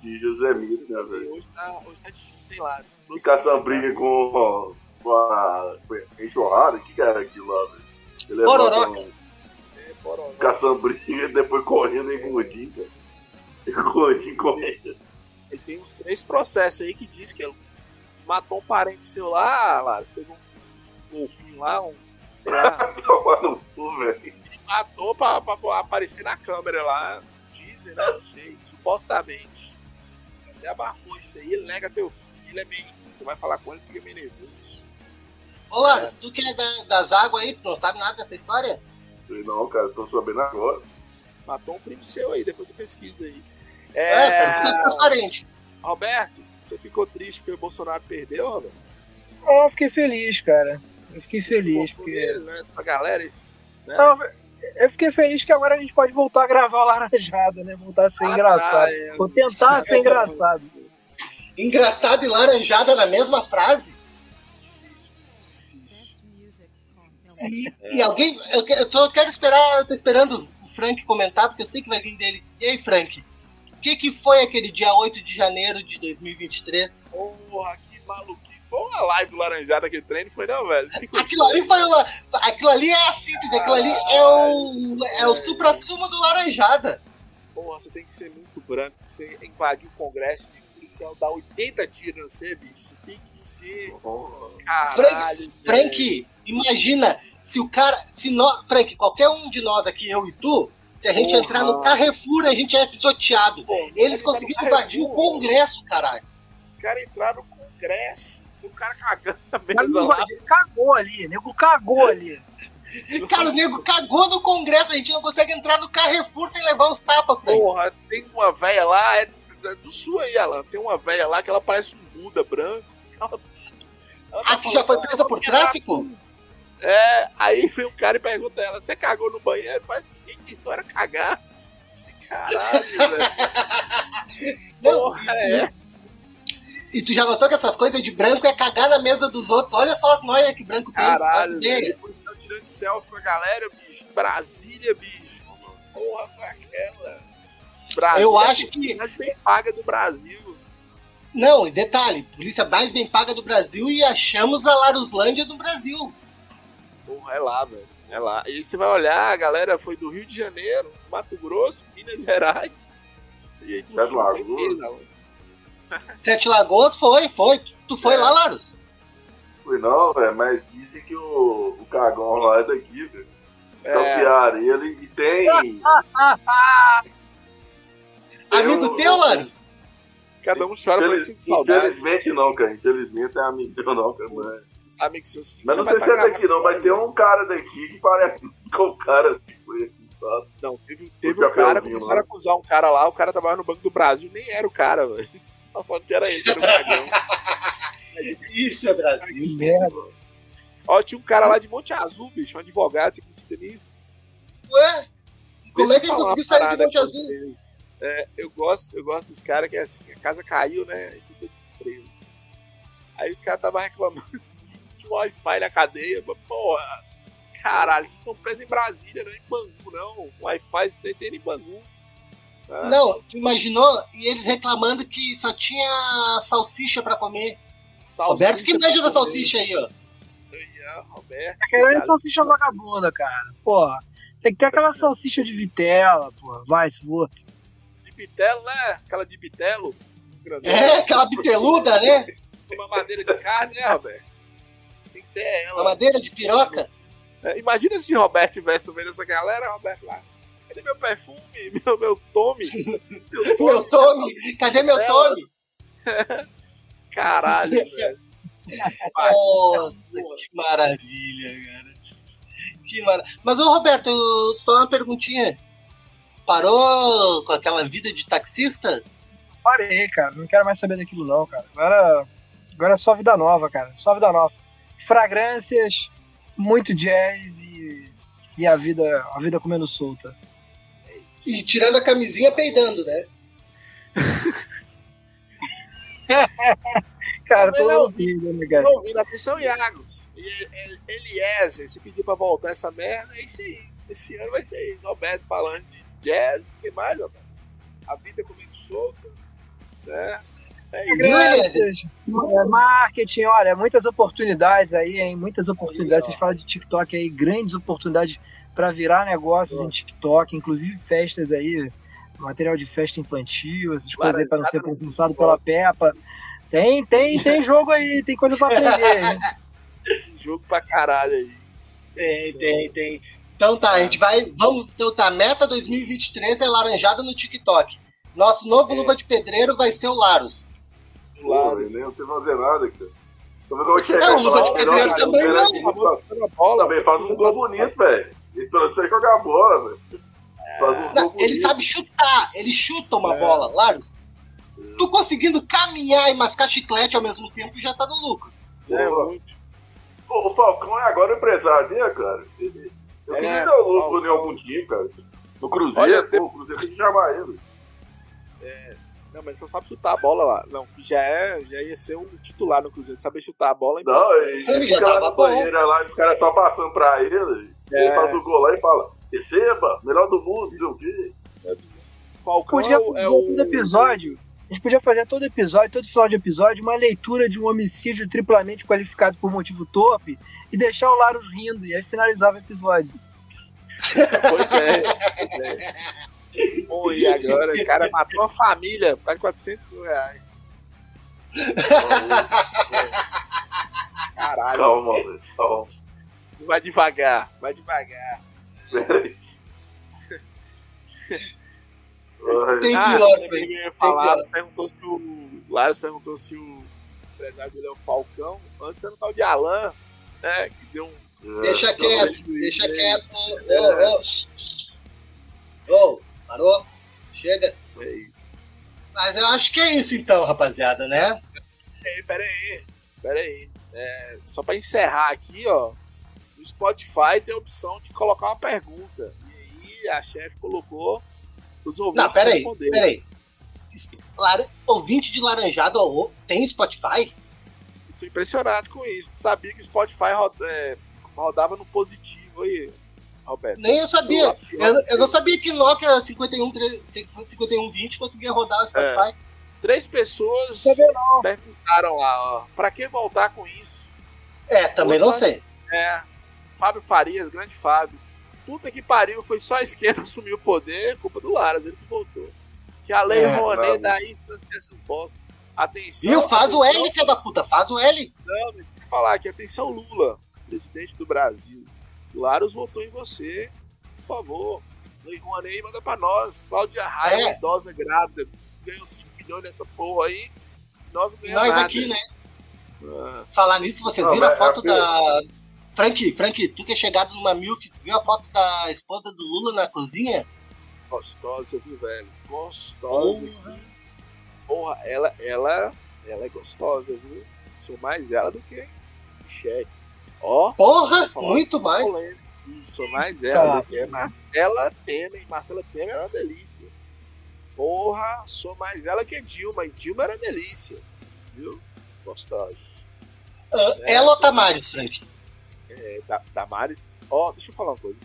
De José Mito, né, velho? hoje tá, hoje tá difícil, sei lá. Ficar essa briga com, com a com a enxurrada, o que, que era aquilo lá, velho? Ele É, briga, depois correndo em gordinho, cara. E gordinho correndo. Ele tem uns três processos aí que diz que ele matou um parente seu lá, lá, pegou um golfinho lá, um, (laughs) sei lá, Toma no cu, velho. matou pra, pra, pra aparecer na câmera lá. Dizem, né? Não sei, supostamente. Até abafou isso aí, ele nega teu filho, ele é meio. Você vai falar com ele, fica meio nervoso. Ô, Larus, tu que é da- das águas aí, tu não sabe nada dessa história? Falei, Não, cara, tô sabendo agora. Matou um primo seu aí, depois você pesquisa aí. É, É, pergunta pros teus parentes. Roberto, você ficou triste porque o Bolsonaro perdeu, Roberto? Não, eu fiquei feliz, cara. Eu fiquei feliz, Ficou com porque. ele, né? Pra galera, isso, né? Não, eu fiquei feliz que agora a gente pode voltar a gravar o Laranjada, né? Voltar a ser Ah, engraçado. tá, é. Vou tentar ser (laughs) engraçado. Engraçado e laranjada na mesma frase. E, e alguém. Eu, eu tô, quero esperar, eu tô esperando o Frank comentar, porque eu sei que vai vir dele. E aí, Frank? O que, que foi aquele dia 8 de janeiro de 2023? Porra, que maluquice. Foi uma live do Laranjada aquele treino, foi não, velho? Ficou Aquilo ali foi uma. Aquilo ali é a síntese, aquilo ali é o. É o supra-sumo do laranjada. Porra, você tem que ser muito branco pra você invadir o Congresso e o policial dar 80 tiros no você, bicho. Você tem que ser. Caralho. velho. Frank, imagina se o cara. Se nós. Frank, qualquer um de nós aqui, eu e tu, se a gente Porra. entrar no Carrefour, a gente é pisoteado. Pô, Eles conseguiram entrar no invadir o Congresso, caralho. Os caras entraram no Congresso. O cara cagando na Mas mesa lá. cagou ali, o nego cagou ali. (laughs) Cara, o nego cagou no Congresso, a gente não consegue entrar no Carrefour sem levar uns tapas, Frank. Porra, tem uma velha lá, é do, é do sul aí, Alan. Tem uma velha lá que ela parece um Buda branco. Ela, (laughs) ela tá A que já foi presa por tráfico? É, aí vem um cara e pergunta a ela: Você cagou no banheiro? Parece que quem disse era cagar. (laughs) Caralho, velho. Porra, é. E tu já notou que essas coisas de branco é cagar na mesa dos outros? Olha só as noias que branco tem. Caralho, velho. Depois estão tirando selfie com a galera, bicho. Brasília, bicho. Porra, foi aquela. Brasília, Eu acho é a que- mais bem paga do Brasil. Não, e detalhe, polícia mais bem paga do Brasil e achamos a Laruslândia do Brasil. Porra, é lá, velho. É lá. E aí você vai olhar, a galera foi do Rio de Janeiro, Mato Grosso, Minas Gerais. E aí Sul foi Lagoas. (laughs) Sete Lagoas foi, foi. Tu foi É. lá, Larus? Fui não, velho, mas dizem que o, o cagão lá é daqui, velho. É. Campearam ele e tem. (laughs) tem Amigo um- teu, Larus? Cada um chora pra sentir saudade. Infelizmente não, cara. Infelizmente é amigo meu não, cara. Mas, Sabe que seus filhos mas não sei vai se é daqui não, mas tem um cara daqui que parece (laughs) com o cara que foi aqui, sabe? Não, teve, teve um cara, começaram lá. a acusar um cara lá, o cara trabalhava no Banco do Brasil, nem era o cara, velho. (laughs) Tava falando que era ele, que era o cagão. (laughs) Isso é Brasil. Que merda. Ó, tinha um cara lá de Monte Azul, bicho, um advogado, você acredita nisso? Ué? Como Deixa é que ele conseguiu sair de Monte Azul? vocês. É, eu gosto, eu gosto dos caras que é assim, a casa caiu, né? E tudo preso. Aí os caras estavam reclamando de Wi-Fi na cadeia, mas, porra, caralho, vocês estão presos em Brasília, não é em Bangu, não. Wi-Fi você tem em Bangu. tá? Não, tu imaginou? E eles reclamando que só tinha salsicha pra comer. Salsicha Roberto que manja da salsicha aí, ó. Ó, Roberto. Tá querendo especialista. salsicha vagabunda, cara. Porra. Tem que ter aquela salsicha de vitela, porra. Vai, se for. De bitelo, né? Aquela de bitelo. grandona. É, aquela biteluda, né? Uma madeira de carne, né, Roberto? Uma ela. madeira de piroca. É, imagina se o Roberto tivesse no meio dessa galera, Roberto lá. Cadê meu perfume? (laughs) Meu, meu tome? (laughs) Meu Meu Tome, cadê meu Tome? (laughs) Caralho, velho. Nossa, que maravilha, cara. Que mara... Mas, ô Roberto, só uma perguntinha. Parou com aquela vida de taxista? Parei, cara. Não quero mais saber daquilo, não, cara. Agora, agora é só vida nova, cara. Só vida nova. Fragrâncias, muito jazz e, e a vida a vida comendo solta. E tirando a camisinha peidando, né? (laughs) Cara, tô ouvindo, né, cara? Tô ouvindo, atenção, Iagos. E- e- Eliezer, você pediu pra voltar essa merda, é isso aí. Esse ano vai ser isso. Roberto falando de jazz, o que mais, Roberto? A vida comendo solta, né? É? É, marketing, olha, muitas oportunidades aí, hein? Muitas oportunidades. Vocês falam de TikTok aí, grandes oportunidades para virar negócios em TikTok, inclusive festas aí, material de festa infantil, essas coisas aí para não ser processado pela Peppa. Tem, tem, tem jogo aí, tem coisa para aprender. hein? (laughs) Jogo pra caralho aí. Tem, tem, tem. Então tá, a gente vai. Vamos. Então tá, meta 2023 é laranjada no TikTok. Nosso novo É. luva de pedreiro vai ser o Larus. Pô, nem não sei fazer nada, cara. Onde chegar. Não, e luva de pedreiro também não. Também faz um precisa gol bonito, velho. Esperando você jogar bola, velho. Não, ele sabe chutar, ele chuta uma É. bola. Larus, tu conseguindo caminhar e mascar chiclete ao mesmo tempo já tá no lucro. É. O o Falcão é agora empresário, né, cara? Ele- Eu É, queria dar o lucro em algum time, cara. No Cruzeiro, Olha, pô, o Cruzeiro tem que chamar ele. Não, mas ele só sabe chutar a bola lá. Não, que já, é, já ia ser um titular no Cruzeiro. Saber chutar a bola então. Não, ele, Ele já tava na banheira lá, os caras só passando pra ele. Ele É. faz o gol lá e fala: receba, melhor do mundo, não sei o quê. Falcão Podia o- fazer é o. todo episódio. A gente podia fazer todo episódio, todo final de episódio, uma leitura de um homicídio triplamente qualificado por motivo torpe e deixar o Larus rindo, e aí finalizava o episódio. Pois é, pois é. Bom, e agora? O cara matou uma família, quase 400 mil reais. Caralho. Calma, velho. Calma. Vai devagar, vai devagar. Peraí. Ai, Sem Ah, velho. pior. perguntou se o Larios perguntou se o empresário dele é o Falcão. Antes era o tal de Alan, né? Que deu um. Deixa Não, quieto, deixa aí. quieto. Ô, ô. Ô, parou? Chega. Aí, Mas eu acho que é isso então, rapaziada, né? Peraí, peraí, peraí. É, só pra encerrar aqui, ó. No Spotify tem a opção de colocar uma pergunta. E aí a chefe colocou os ouvintes Não, peraí, responderem. peraí. Lara- Ouvinte de laranjada ó, tem Spotify? Tô impressionado com isso. Sabia que o Spotify roda- é, rodava no positivo aí, Roberto. Nem eu sabia. Eu, eu não sabia que Nokia 51, 5120 conseguia rodar o Spotify. Três pessoas não. perguntaram lá, ó. Pra que voltar com isso? É, também não sei. É. Fábio Farias, grande Fábio. Puta que pariu, foi só a esquerda (laughs) assumir o poder, culpa do Laras, ele que voltou. Que a lei É, Rouanet daí essas bostas. Atenção. Viu? Faz o atenção, L, filho da puta, faz o L. Não, tem que falar aqui, atenção Lula, presidente do Brasil. Laros votou em você, por favor. Lei Rouanet manda pra nós. Cláudia Raia, É. idosa grávida, ganhou 5 milhões nessa porra aí. Nós não ganhamos Nós nada. aqui, né? Ah, Falar nisso, vocês Não, viram a mas foto é da. Frank, Frank, tu que é chegado numa MILF, tu viu a foto da esposa do Lula na cozinha? gostosa, viu, velho? Gostosa. que- Porra, ela, ela, ela é gostosa, viu? Sou mais ela do que Michelle. Ó, Porra, muito mais. polêmica. Sou mais ela Tá. que Marcela Temer. Marcela Temer era uma delícia. Porra, sou mais ela que Dilma. E Dilma era delícia. Viu? Gostosa. Ah, É. ela ou Tamares, Frank? É, da, Damares. Ó, deixa eu falar uma coisa.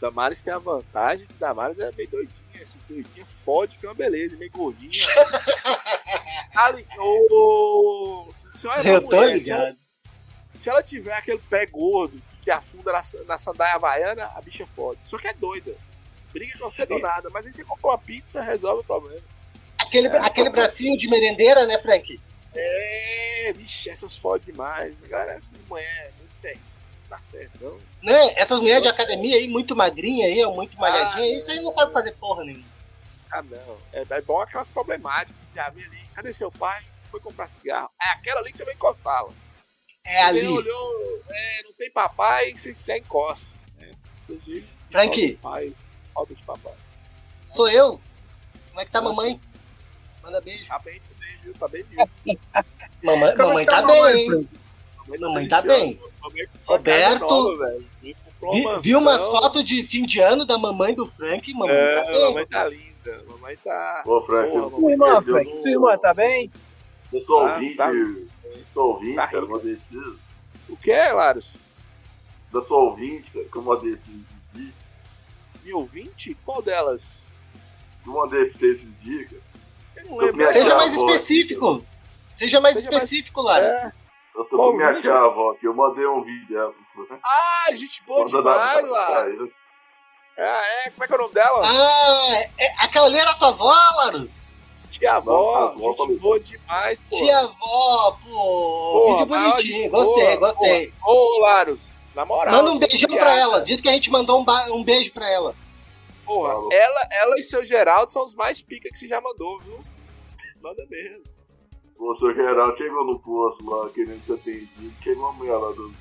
Damares tem a vantagem que Damares é meio doidinha. Esses doidinhos fode que é uma beleza, meio gordinha. Ali, ô, é uma Eu tô mulher, ligado. Se ela tiver aquele pé gordo que, afunda na, na sandália havaiana, a bicha fode. Só que é doida. Briga com você do nada. Mas aí você compra uma pizza, resolve o problema. Aquele, aquele bracinho de merendeira, né, Frank? É, vixe, essas fodem demais. Galera, essa mulher, muito certo. Não dá certo, não. Né? Essas mulheres de academia aí, muito magrinha aí, muito malhadinha, Ah, isso aí não sabe fazer porra nenhuma. Ah, não. É, é bom aquelas problemáticas. Você já vê ali. Cadê seu pai? Foi comprar cigarro. É aquela ali que você vai encostá-la. É Você ali. olhou, é, não tem papai, você, você encosta. Né? Inclusive, Frank, falta de pai, falta de papai. sou eu. Como é que tá a mamãe? Manda beijo. Tá bem também, viu? Tá bem vivo. (laughs) Mamãe, é mamãe tá tá a mamãe, bem. Frank? Mamãe tá bem. Roberto, Vi, viu umas fotos de fim de ano da mamãe do Frank? Mamãe tá É, bem. mamãe tá linda. Mamãe tá. Ô, Frank, Porra, Tua irmã, Frank, tua irmã tá bem? Eu sou Ah, ouvinte, tá. Eu sou ouvinte, Tá cara, rico. modestia. O que, Larus? Eu sou ouvinte, cara, que eu mandei esses dias. Me ouvinte? Qual delas? Eu mandei pra você esses dias, cara. Eu não lembro. Seja mais específico. Seja mais Seja mais- específico, Lara. É. Eu tô Qual com minha tia avó aqui, eu mandei um vídeo dela pra você. Ah, gente boa demais, Larus. Ah, é? Como é que é o nome dela? Ah, é- aquela ali era tua avó, Larus? Tia avó, Não, gente boa demais, pô. Tia avó, pô. Porra, vídeo maior bonitinho. Gostei, boa, gostei. Ô, Larus, na moral. Manda um beijão pra ela. Diz que a gente mandou um, ba- um beijo pra ela. Porra, Falou. ela, ela e seu Geraldo são os mais pica que você já mandou, viu? Manda mesmo. O seu geral chegou no posto lá, querendo ser atendido. Chegou uma mulher lá do.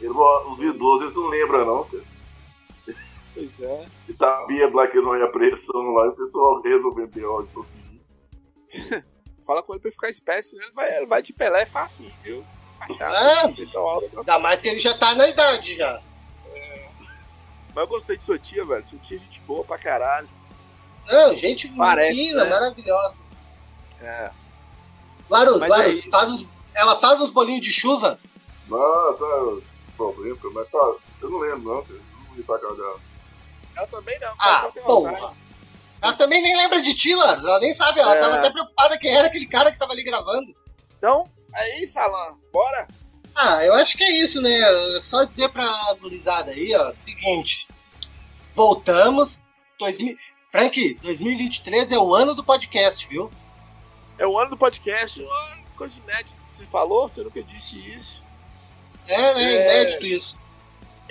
Ele, os idosos, eles não lembram não, cara. Pois é. E tá bêbado lá que não ia pressão lá, e o pessoal resolveu ter ódio. (laughs) Fala com ele pra ele ficar espécie, ele vai, ele vai de Pelé facinho, viu? Ah. pessoal. Ainda mais que ele já tá na idade já. Mas eu gostei de sua tia, velho. Sua tia é gente boa pra caralho. Não, gente Parece, fina, né? maravilhosa. É. Larus, Mas é Larus, faz os, ela faz os bolinhos de chuva? Não, tá problema, mas tá. Eu não lembro não. Eu Não ia pra dela. Ela também não. Ah, porra. Ela também nem lembra de ti, Larus. Ela nem sabe. Ela É. tava até preocupada quem era aquele cara que tava ali gravando. Então, é isso, Alan. Bora? Ah, eu acho que é isso, né? É Só dizer pra gurizada aí, ó, seguinte. Voltamos. 2000... Frank, 2023 é o ano do podcast, viu? É o ano do podcast. Coisa inédita você falou, você nunca disse isso. É, né? É. Inédito isso.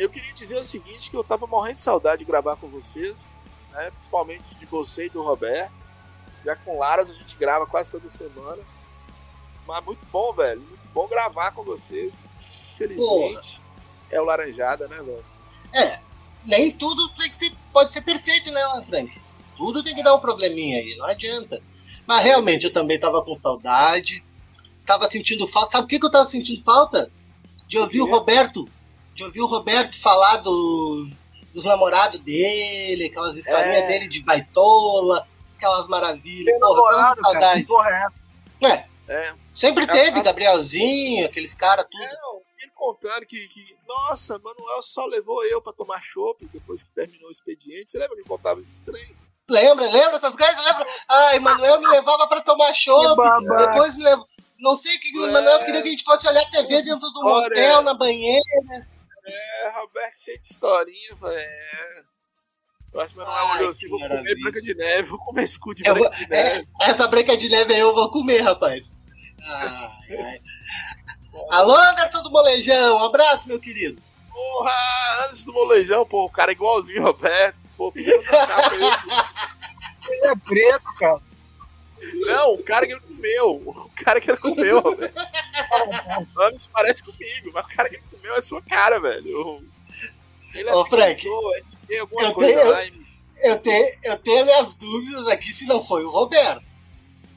Eu queria dizer o seguinte, que eu tava morrendo de saudade de gravar com vocês, né? Principalmente de você e do Roberto. Já com Laras a gente grava quase toda semana. Mas muito bom, velho. Muito bom gravar com vocês. Infelizmente, é o Laranjada, né, velho? É, nem tudo tem que ser, pode ser perfeito, né, Frank? Tudo tem que dar um probleminha aí, não adianta. Mas realmente eu também tava com saudade, tava sentindo falta. Sabe o que, que eu tava sentindo falta? De ouvir o? Roberto, de ouvir o Roberto falar dos, dos namorados dele, aquelas historinhas É. dele de baitola, aquelas maravilhas. Porra, eu Namorado, cara, que saudade. porra é? É, É. sempre É, teve, as- Gabrielzinho, aqueles caras, tudo. Não, ele contando que, que, nossa, Manuel só levou eu pra tomar chopp depois que terminou o expediente. Você lembra que contava esse estranho? Lembra, lembra essas coisas? Lembra? Ai, Manuel me levava pra tomar chopp, depois me levou. Não sei o que o É. Manuel queria que a gente fosse olhar TV dentro do História. motel, na banheira. É, Roberto cheio de historinha, velho. É. Eu acho que o Manuel Ai, olhou que assim, vou comer. Branca de Neve, vou comer cu de Eu Branca vou- de Neve. é, essa branca de neve aí eu vou comer, rapaz. Ai, ai. Alô, Anderson do Molejão, um abraço, meu querido. Porra, antes do molejão, pô, o cara é igualzinho Roberto. Pô, trocar pra ele. Ele é preto, cara. Não, o cara que ele comeu. O cara que ele comeu, Roberto. (laughs) Antes parece comigo, mas o cara que ele comeu é sua cara, velho. Ele é Ô, Frank, pintor, é de ter alguma eu coisa tenho- lá em Eu tenho, eu tenho minhas dúvidas aqui se não foi o Roberto.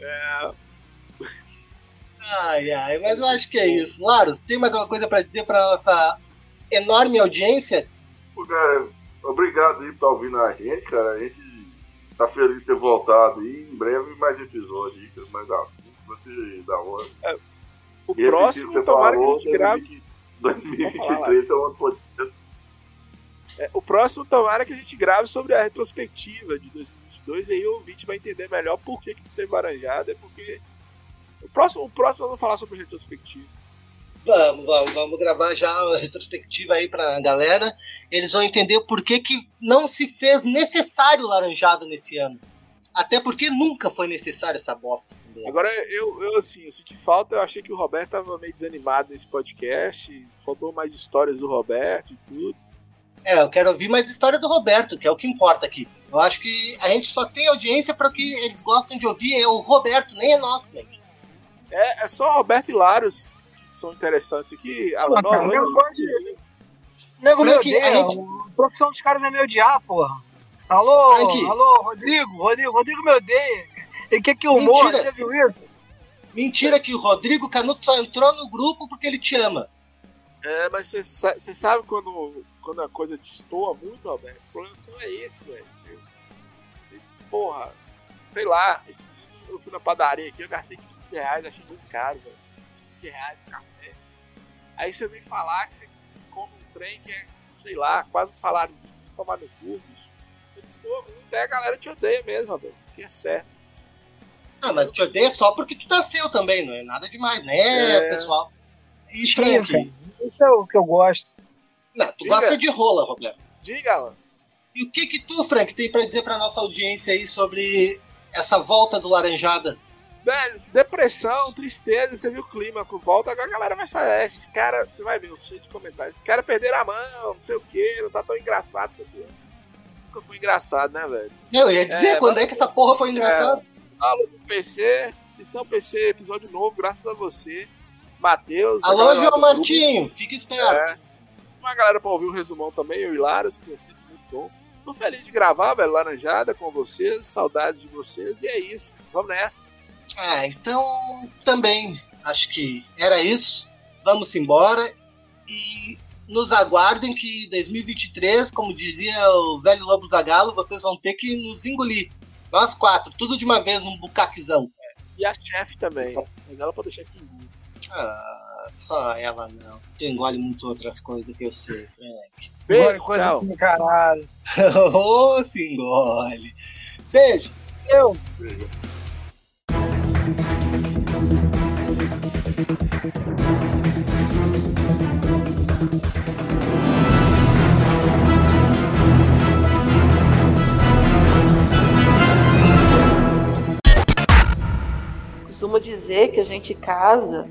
É, Ai, ai, mas eu acho que é isso. Laros, tem mais alguma coisa pra dizer pra nossa enorme audiência? Pô, cara, obrigado aí por estar ouvindo a gente, cara. A gente tá feliz de ter voltado aí. Em breve mais episódio aí, cara, mais assunto, vai ser da hora. o E próximo, tomara que a gente grave. 2023 é um ano podcast. É, o próximo, tomara que a gente grave sobre a retrospectiva de 2022 e aí o ouvinte vai entender melhor por que, que não teve laranjada. É porque. O próximo, o próximo nós vamos falar sobre retrospectiva. Vamos, vamos, vamos gravar já a retrospectiva aí pra galera. Eles vão entender por que, que não se fez necessário laranjada nesse ano. Até porque nunca foi necessário essa bosta. entendeu? Agora, eu, eu assim, eu senti falta, eu achei que o Roberto tava meio desanimado nesse podcast. Faltou mais histórias do Roberto e tudo. É, eu quero ouvir mais história do Roberto, que é o que importa aqui. Eu acho que a gente só tem audiência para o que eles gostam de ouvir, é o Roberto, nem é nosso, Frank. É, é só Roberto e Laros que são interessantes aqui. A Pô, cara, nós, eu nós- gosto de- O nego me odeia. a gente- A profissão dos caras é me odiar, porra. Alô, Frank. alô, Rodrigo, Rodrigo, Rodrigo me odeia. Ele quer que eu morra, você viu isso? Mentira que o Rodrigo Canuto só entrou no grupo porque ele te ama. É, mas você sa- você sabe quando, quando a coisa destoa muito, Roberto? O problema só é esse, velho. Porra, sei lá, esses dias eu fui na padaria aqui, eu gastei 15 reais, achei muito caro, velho. 15 reais de café. Aí você vem falar que você, você come um trem que é, sei lá, quase um salário mínimo, tomar no cu, pô, até a galera te odeia mesmo, velho. Que é certo. Ah, mas te odeia só porque tu tá seu também, não é nada demais, né, É. pessoal? E Sim, Frank? cara. Isso é o que eu gosto. Não, tu Diga. gosta de rola, Roberto. Diga, Alan. E o que que tu, Frank, tem pra dizer pra nossa audiência aí sobre essa volta do Laranjada? Velho, depressão, tristeza, você viu o clima com volta, agora a galera vai sair. "É, Esses caras, você vai ver o cheio de comentários. Esses caras perderam a mão, não sei o que, não tá tão engraçado. porque Nunca foi engraçado, né, velho? Eu ia dizer, É, quando mas- é que essa porra foi engraçada? Alô do PC, Missão PC, episódio novo, graças a você. Matheus. Alô, João. Martinho, fica esperto. É. Uma galera pra ouvir o resumão também, eu e Hilários, que é sempre muito bom. Tô feliz de gravar, velho, Laranjada com vocês, saudades de vocês, e é isso. Vamos nessa. Ah, então também acho que era isso. Vamos embora e nos aguardem que 2023, como dizia o velho Lobo Zagalo, vocês vão ter que nos engolir. Nós quatro, tudo de uma vez, um bucaquezão. E a chefe também, mas ela pode deixar aqui em mim. Ah, só ela não. Tu engole muito outras coisas que eu sei, Frank. Beijo, coisa tchau. do caralho. (laughs) Ô, se engole. Beijo. Eu. Costumo dizer que a gente casa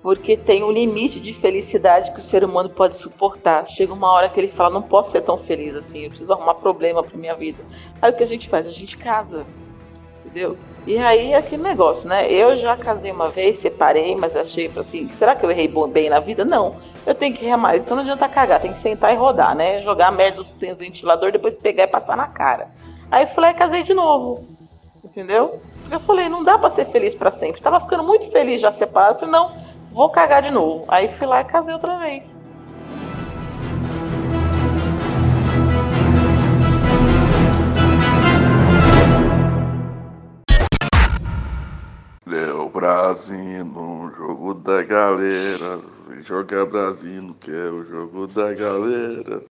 porque tem um limite de felicidade que o ser humano pode suportar. Chega uma hora que ele fala: não posso ser tão feliz assim, eu preciso arrumar problema pra minha vida. Aí o que a gente faz? A gente casa. Entendeu? E aí é aquele negócio, né? Eu já casei uma vez, separei, mas achei assim: será que eu errei bem na vida? Não. Eu tenho que errar mais. Então não adianta cagar, tem que sentar e rodar, né? Jogar a merda do ventilador, depois pegar e passar na cara. Aí eu falei: casei de novo. Entendeu? Eu falei, não dá pra ser feliz pra sempre. Tava ficando muito feliz já separado. Falei, não, vou cagar de novo. Aí fui lá e casei outra vez. Léo Brasil no jogo da galera. Vem jogar Brasil, que é o jogo da galera.